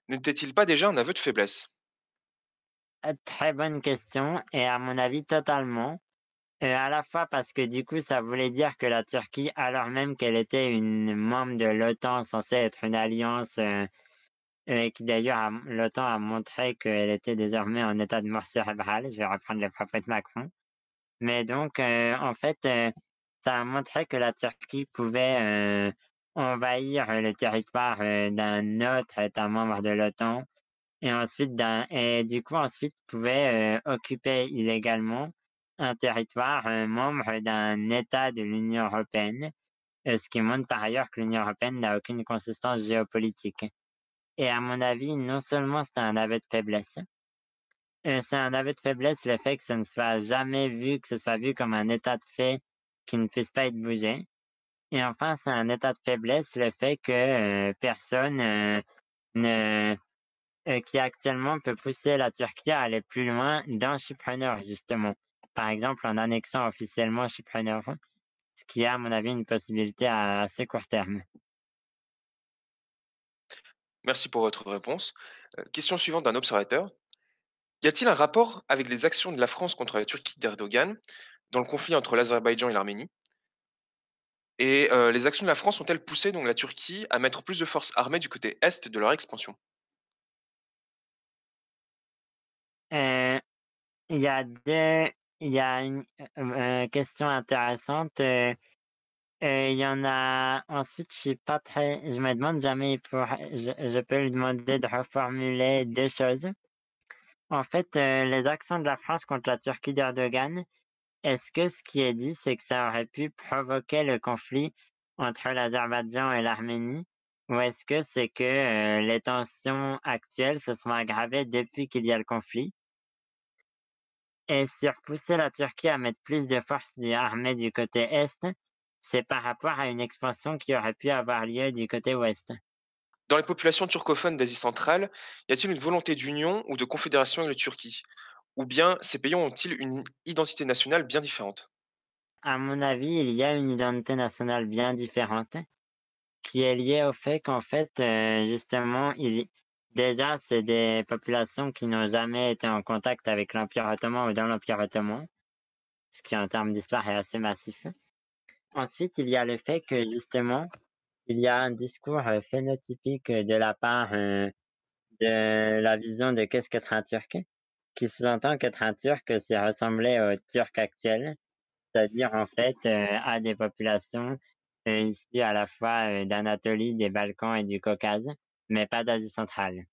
n'était-il pas déjà un aveu de faiblesse? Euh, Très bonne question et à mon avis totalement. À la fois parce que du coup ça voulait dire que la Turquie, alors même qu'elle était une membre de l'OTAN censée être une alliance euh, qui d'ailleurs l'OTAN a montré qu'elle était désormais en état de mort cérébrale, je vais reprendre les propos de Macron. Mais donc en fait ça a montré que la Turquie pouvait envahir le territoire d'un autre État membre de l'OTAN et ensuite et du coup ensuite pouvait occuper illégalement un territoire membre d'un État de l'Union européenne, ce qui montre par ailleurs que l'Union européenne n'a aucune consistance géopolitique. Et à mon avis, non seulement c'est un aveu de faiblesse, c'est un aveu de faiblesse le fait que ce ne soit jamais vu, que ce soit vu comme un état de fait qui ne puisse pas être bougé, et enfin, c'est un état de faiblesse, le fait que personne ne, qui actuellement peut pousser la Turquie à aller plus loin dans Chypre Nord, justement. Par exemple, en annexant officiellement Chypre Nord, ce qui est, à mon avis, une possibilité à assez court terme. Merci pour votre réponse. Question suivante d'un observateur. Y a-t-il un rapport avec les actions de la France contre la Turquie d'Erdogan dans le conflit entre l'Azerbaïdjan et l'Arménie? Et heu, les actions de la France ont-elles poussé donc la Turquie à mettre plus de forces armées du côté est de leur expansion? Heu, il y a 2 il y a une, heu, question intéressante, il y en a ensuite, je suis pas très je me demande jamais je peux lui demander de reformuler 2 choses. En fait, heu, les actions de la France contre la Turquie d'Erdogan, est-ce que ce qui est dit, c'est que ça aurait pu provoquer le conflit entre l'Azerbaïdjan et l'Arménie? Ou est-ce que c'est que, heu, les tensions actuelles se sont aggravées depuis qu'il y a le conflit? Et si repousser la Turquie à mettre plus de forces armées du côté est, c'est par rapport à une expansion qui aurait pu avoir lieu du côté ouest. Dans les populations turcophones d'Asie centrale, y a-t-il une volonté d'union ou de confédération avec la Turquie? Ou bien ces pays ont-ils une identité nationale bien différente? À mon avis, il y a une identité nationale bien différente, qui est liée au fait qu'en fait, heu, justement, déjà, c'est des populations qui n'ont jamais été en contact avec l'Empire ottoman ou dans l'Empire ottoman, ce qui en termes d'histoire est assez massif. Ensuite, il y a le fait que justement, il y a un discours, heu, phénotypique, heu, de la part, heu, de la vision de qu'est-ce qu'être un Turc, qui sous-entend qu'être un Turc, c'est ressembler aux Turcs actuels, c'est-à-dire en fait, à des populations, issues à la fois, d'Anatolie, des Balkans et du Caucase, mais pas d'Asie centrale.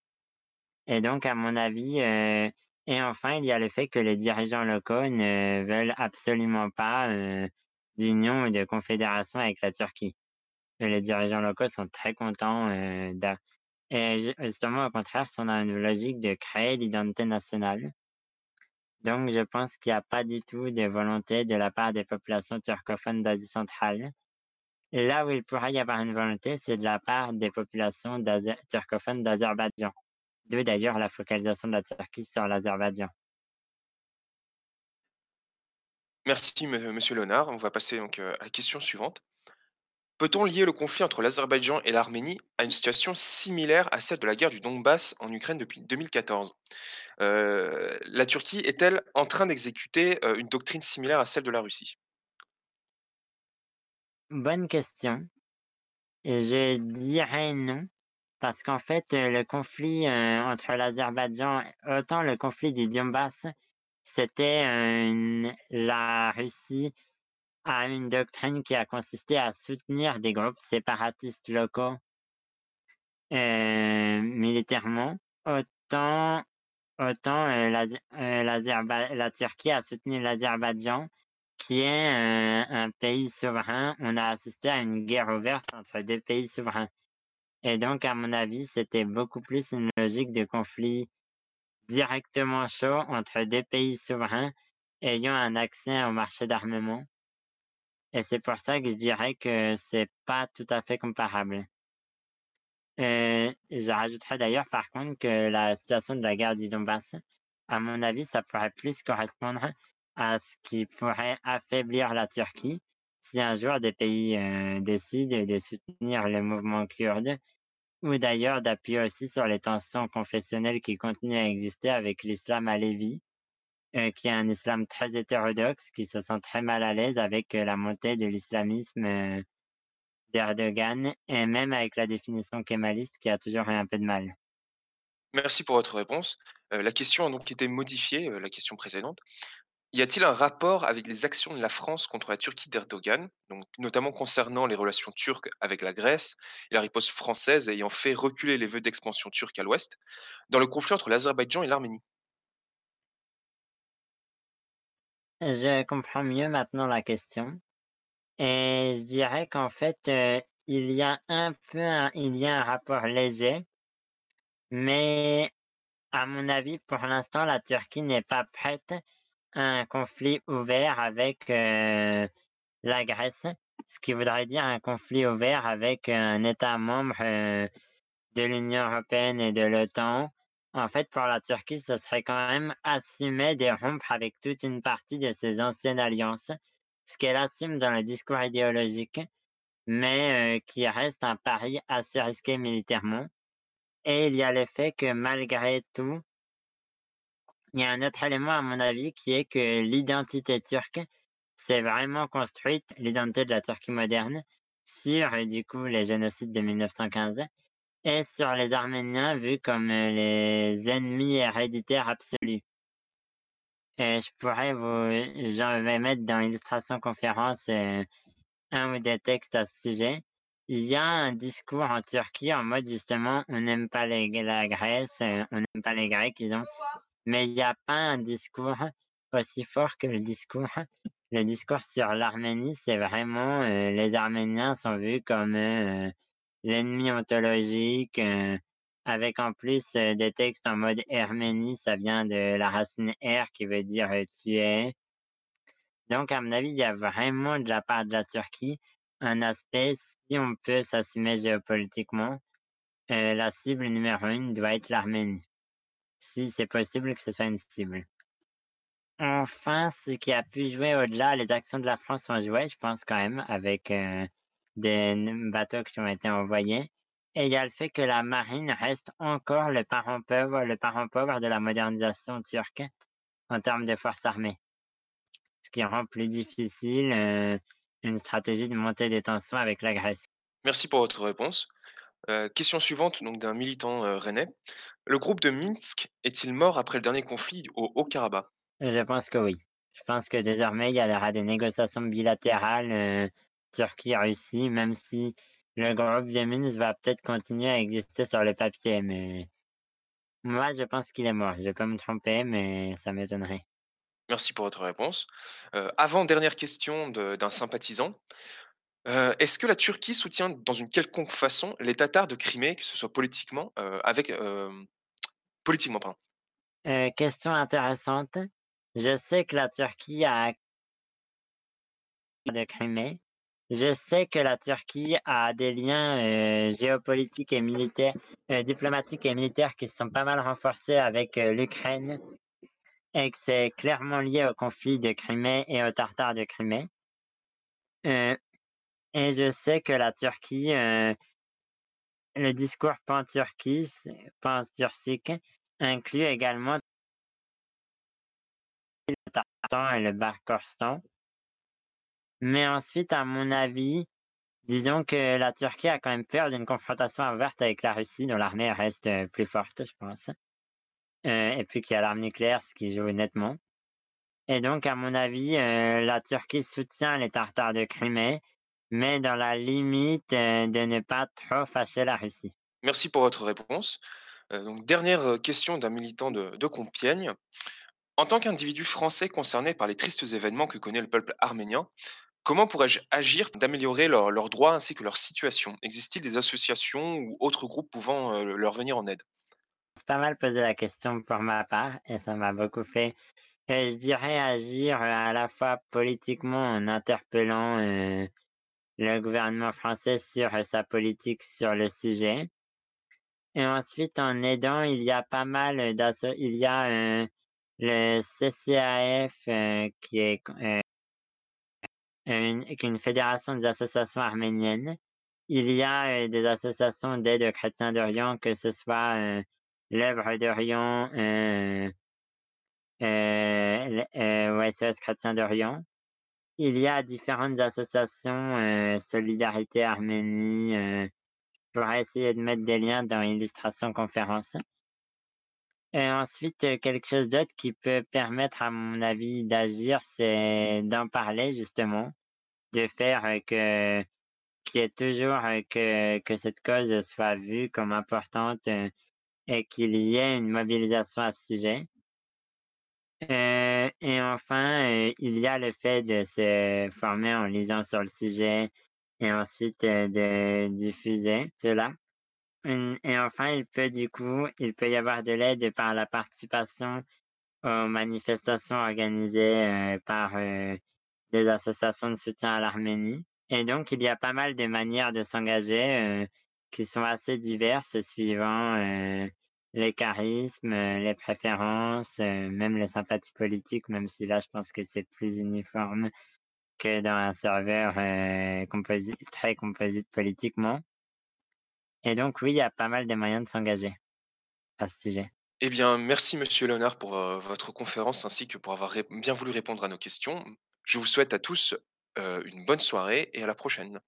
Et donc à mon avis, et enfin, il y a le fait que les dirigeants locaux ne veulent absolument pas, d'union ou de confédération avec la Turquie. Les dirigeants locaux sont très contents, d'a et ju justement, au contraire, sont dans une logique de créer l'identité nationale. Donc je pense qu'il y a pas du tout de volonté de la part des populations turcophones d'Asie centrale. Là où il pourrait y avoir une volonté, c'est de la part des populations turcophones d'Azerbaïdjan. D'où d'ailleurs la focalisation de la Turquie sur l'Azerbaïdjan. Merci me monsieur Léonard. On va passer heu, à la question suivante. Peut-on lier le conflit entre l'Azerbaïdjan et l'Arménie à une situation similaire à celle de la guerre du Donbass en Ukraine depuis 2014? Heu, la Turquie est-elle en train d'exécuter, heu, une doctrine similaire à celle de la Russie? Bonne question. Je dirais non, parce qu'en fait, heu, le conflit, entre l'Azerbaïdjan autant le conflit du Donbass, c'était, la Russie a une doctrine qui a consisté à soutenir des groupes séparatistes locaux. Heu, militairement, autant l'Aze heu, l'Azerbai la Turquie a soutenu l'Azerbaïdjan qui est, un pays souverain. On a assisté à une guerre ouverte entre 2 pays souverains. Et donc à mon avis, c'était beaucoup plus une logique de conflit directement chaud entre 2 pays souverains ayant un accès au marché d'armement et c'est pour ça que je dirais que c'est pas tout à fait comparable. Heu, je rajouterais d'ailleurs par contre que la situation de la guerre du Donbass, à mon avis, ça pourrait plus correspondre à ce qui pourrait affaiblir la Turquie si un jour des pays, heu, décident de soutenir le mouvement kurde ou d'ailleurs d'appuyer aussi sur les tensions confessionnelles qui continuent à exister avec l'islam alévi, heu, qui est un islam très hétérodoxe, qui se sent très mal à l'aise avec, heu, la montée de l'islamisme, heu, d'Erdogan et même avec la définition kémaliste qui a toujours eu un peu de mal. Merci pour votre réponse. La question a donc été modifiée, la question précédente. Y a-t-il un rapport avec les actions de la France contre la Turquie d'Erdogan, notamment concernant les relations turques avec la Grèce et la riposte française ayant fait reculer les vœux d'expansion turque à l'ouest, dans le conflit entre l'Azerbaïdjan et l'Arménie? Je comprends mieux maintenant la question et je dirais qu'en fait, heu, il y a un peu un il y a un rapport léger mais à mon avis, pour l'instant, la Turquie n'est pas prête à un conflit ouvert avec, heu, la Grèce. Ce qui voudrait dire un conflit ouvert avec un État membre, heu, de l'Union européenne et de l'OTAN. En fait, pour la Turquie, ce serait quand même assumer de rompre avec toute une partie de ses anciennes alliances, ce qu'elle assume dans le discours idéologique, mais heu, qui reste un pari assez risqué militairement. Et il y a le fait que malgré tout il y a un autre élément à mon avis qui est que l'identité turque s'est vraiment construite, l'identité de la Turquie moderne, sur du coup les génocides de 1915 et sur les Arméniens vus comme les ennemis héréditaires absolus. Et je pourrais vous, j'en vais mettre dans illustration conférence un ou des textes à ce sujet. Il y a un discours en Turquie en mode justement on n'aime pas la Grèce, on n'aime pas les Grecs, ils ont mais il n'y a pas un discours aussi fort que le discours le discours sur l'Arménie, c'est vraiment les Arméniens sont vus comme l'ennemi ontologique, avec en plus des textes en mode Herménie, ça vient de la racine R qui veut dire tuer. Donc, à mon avis, il y a vraiment de la part de la Turquie un aspect, si on peut s'assumer géopolitiquement, la cible numéro une doit être l'Arménie si c'est possible que ce soit une cible. Enfin, ce qui a pu jouer au-delà, les actions de la France ont joué, je pense quand même, avec euh, des bateaux qui ont été envoyés. Et il y a le fait que la marine reste encore le parent pauvre, le parent pauvre de la modernisation turque en termes de forces armées. Ce qui rend plus difficile euh, une stratégie de montée des tensions avec la Grèce. Merci pour votre réponse. Euh, question suivante, donc d'un militant euh, rennais. Le groupe de Minsk est-il mort après le dernier conflit au Haut-Karabakh? Je pense que oui. Je pense que désormais, il y aura des négociations bilatérales euh, Turquie-Russie, même si le groupe de Minsk va peut-être continuer à exister sur le papier. Mais moi, je pense qu'il est mort. Je peux me tromper, mais ça m'étonnerait. Merci pour votre réponse. avant dernière question d'un sympathisant. Euh, est-ce que la Turquie soutient dans une quelconque façon les Tatars de Crimée, que ce soit politiquement, euh, avec, politiquement, pardon? question intéressante. Je sais que la Turquie a de Crimée. Je sais que la Turquie a des liens, géopolitiques et militaires, diplomatiques et militaires qui sont pas mal renforcés avec, l'Ukraine et que c'est clairement lié au conflit de Crimée et aux Tartares de Crimée. Et je sais que la Turquie, euh, le discours pan-turcique inclut également le Tartan et le Barkorstan. Mais ensuite, à mon avis, disons que la Turquie a quand même peur d'une confrontation ouverte avec la Russie, dont l'armée reste euh, plus forte, je pense. Euh, et puis qu'il y a l'arme nucléaire, ce qui joue nettement. Et donc, à mon avis, la Turquie soutient les Tartares de Crimée mais dans la limite euh, de ne pas trop fâcher la Russie. Merci pour votre réponse. Euh, donc, dernière euh, question d'un militant de Compiègne. En tant qu'individu français concerné par les tristes événements que connaît le peuple arménien, comment pourrais-je agir d'améliorer leurs droits ainsi que leur situation? Existe-t-il des associations ou autres groupes pouvant leur venir en aide? C'est pas mal posé la question pour ma part et ça m'a beaucoup fait. je dirais agir à la fois politiquement en interpellant le gouvernement français sur sa politique sur le sujet. Et ensuite, en aidant, il y a pas mal d'associations. Il y a le CCAF qui est une, une, fédération des associations arméniennes. Il y a des associations d'aide aux chrétiens d'Orient, que ce soit l'œuvre d'Orient, euh, euh, SOS Chrétien d'Orient. Il y a différentes associations, euh, Solidarité Arménie, euh, pourrais essayer de mettre des liens dans l'illustration conférence. Et ensuite, euh, quelque chose d'autre qui peut permettre, à mon avis, d'agir, c'est d'en parler justement, de faire que qu'il y ait toujours que, que cette cause soit vue comme importante et qu'il y ait une mobilisation à ce sujet. Euh, et enfin, euh, il y a le fait de se former en lisant sur le sujet et ensuite euh, de diffuser cela. Et enfin, il peut du coup, il peut y avoir de l'aide par la participation aux manifestations organisées par des associations de soutien à l'Arménie. Et donc, il y a pas mal de manières de s'engager qui sont assez diverses suivant les charismes, euh, les préférences, euh, même les sympathies politiques, même si là, je pense que c'est plus uniforme que dans un serveur euh, très composite politiquement. Et donc oui, il y a pas mal de moyens de s'engager à ce sujet. Eh bien, merci monsieur Léonard pour, heu, votre conférence ainsi que pour avoir bien voulu répondre à nos questions. Je vous souhaite à tous, heu, une bonne soirée et à la prochaine.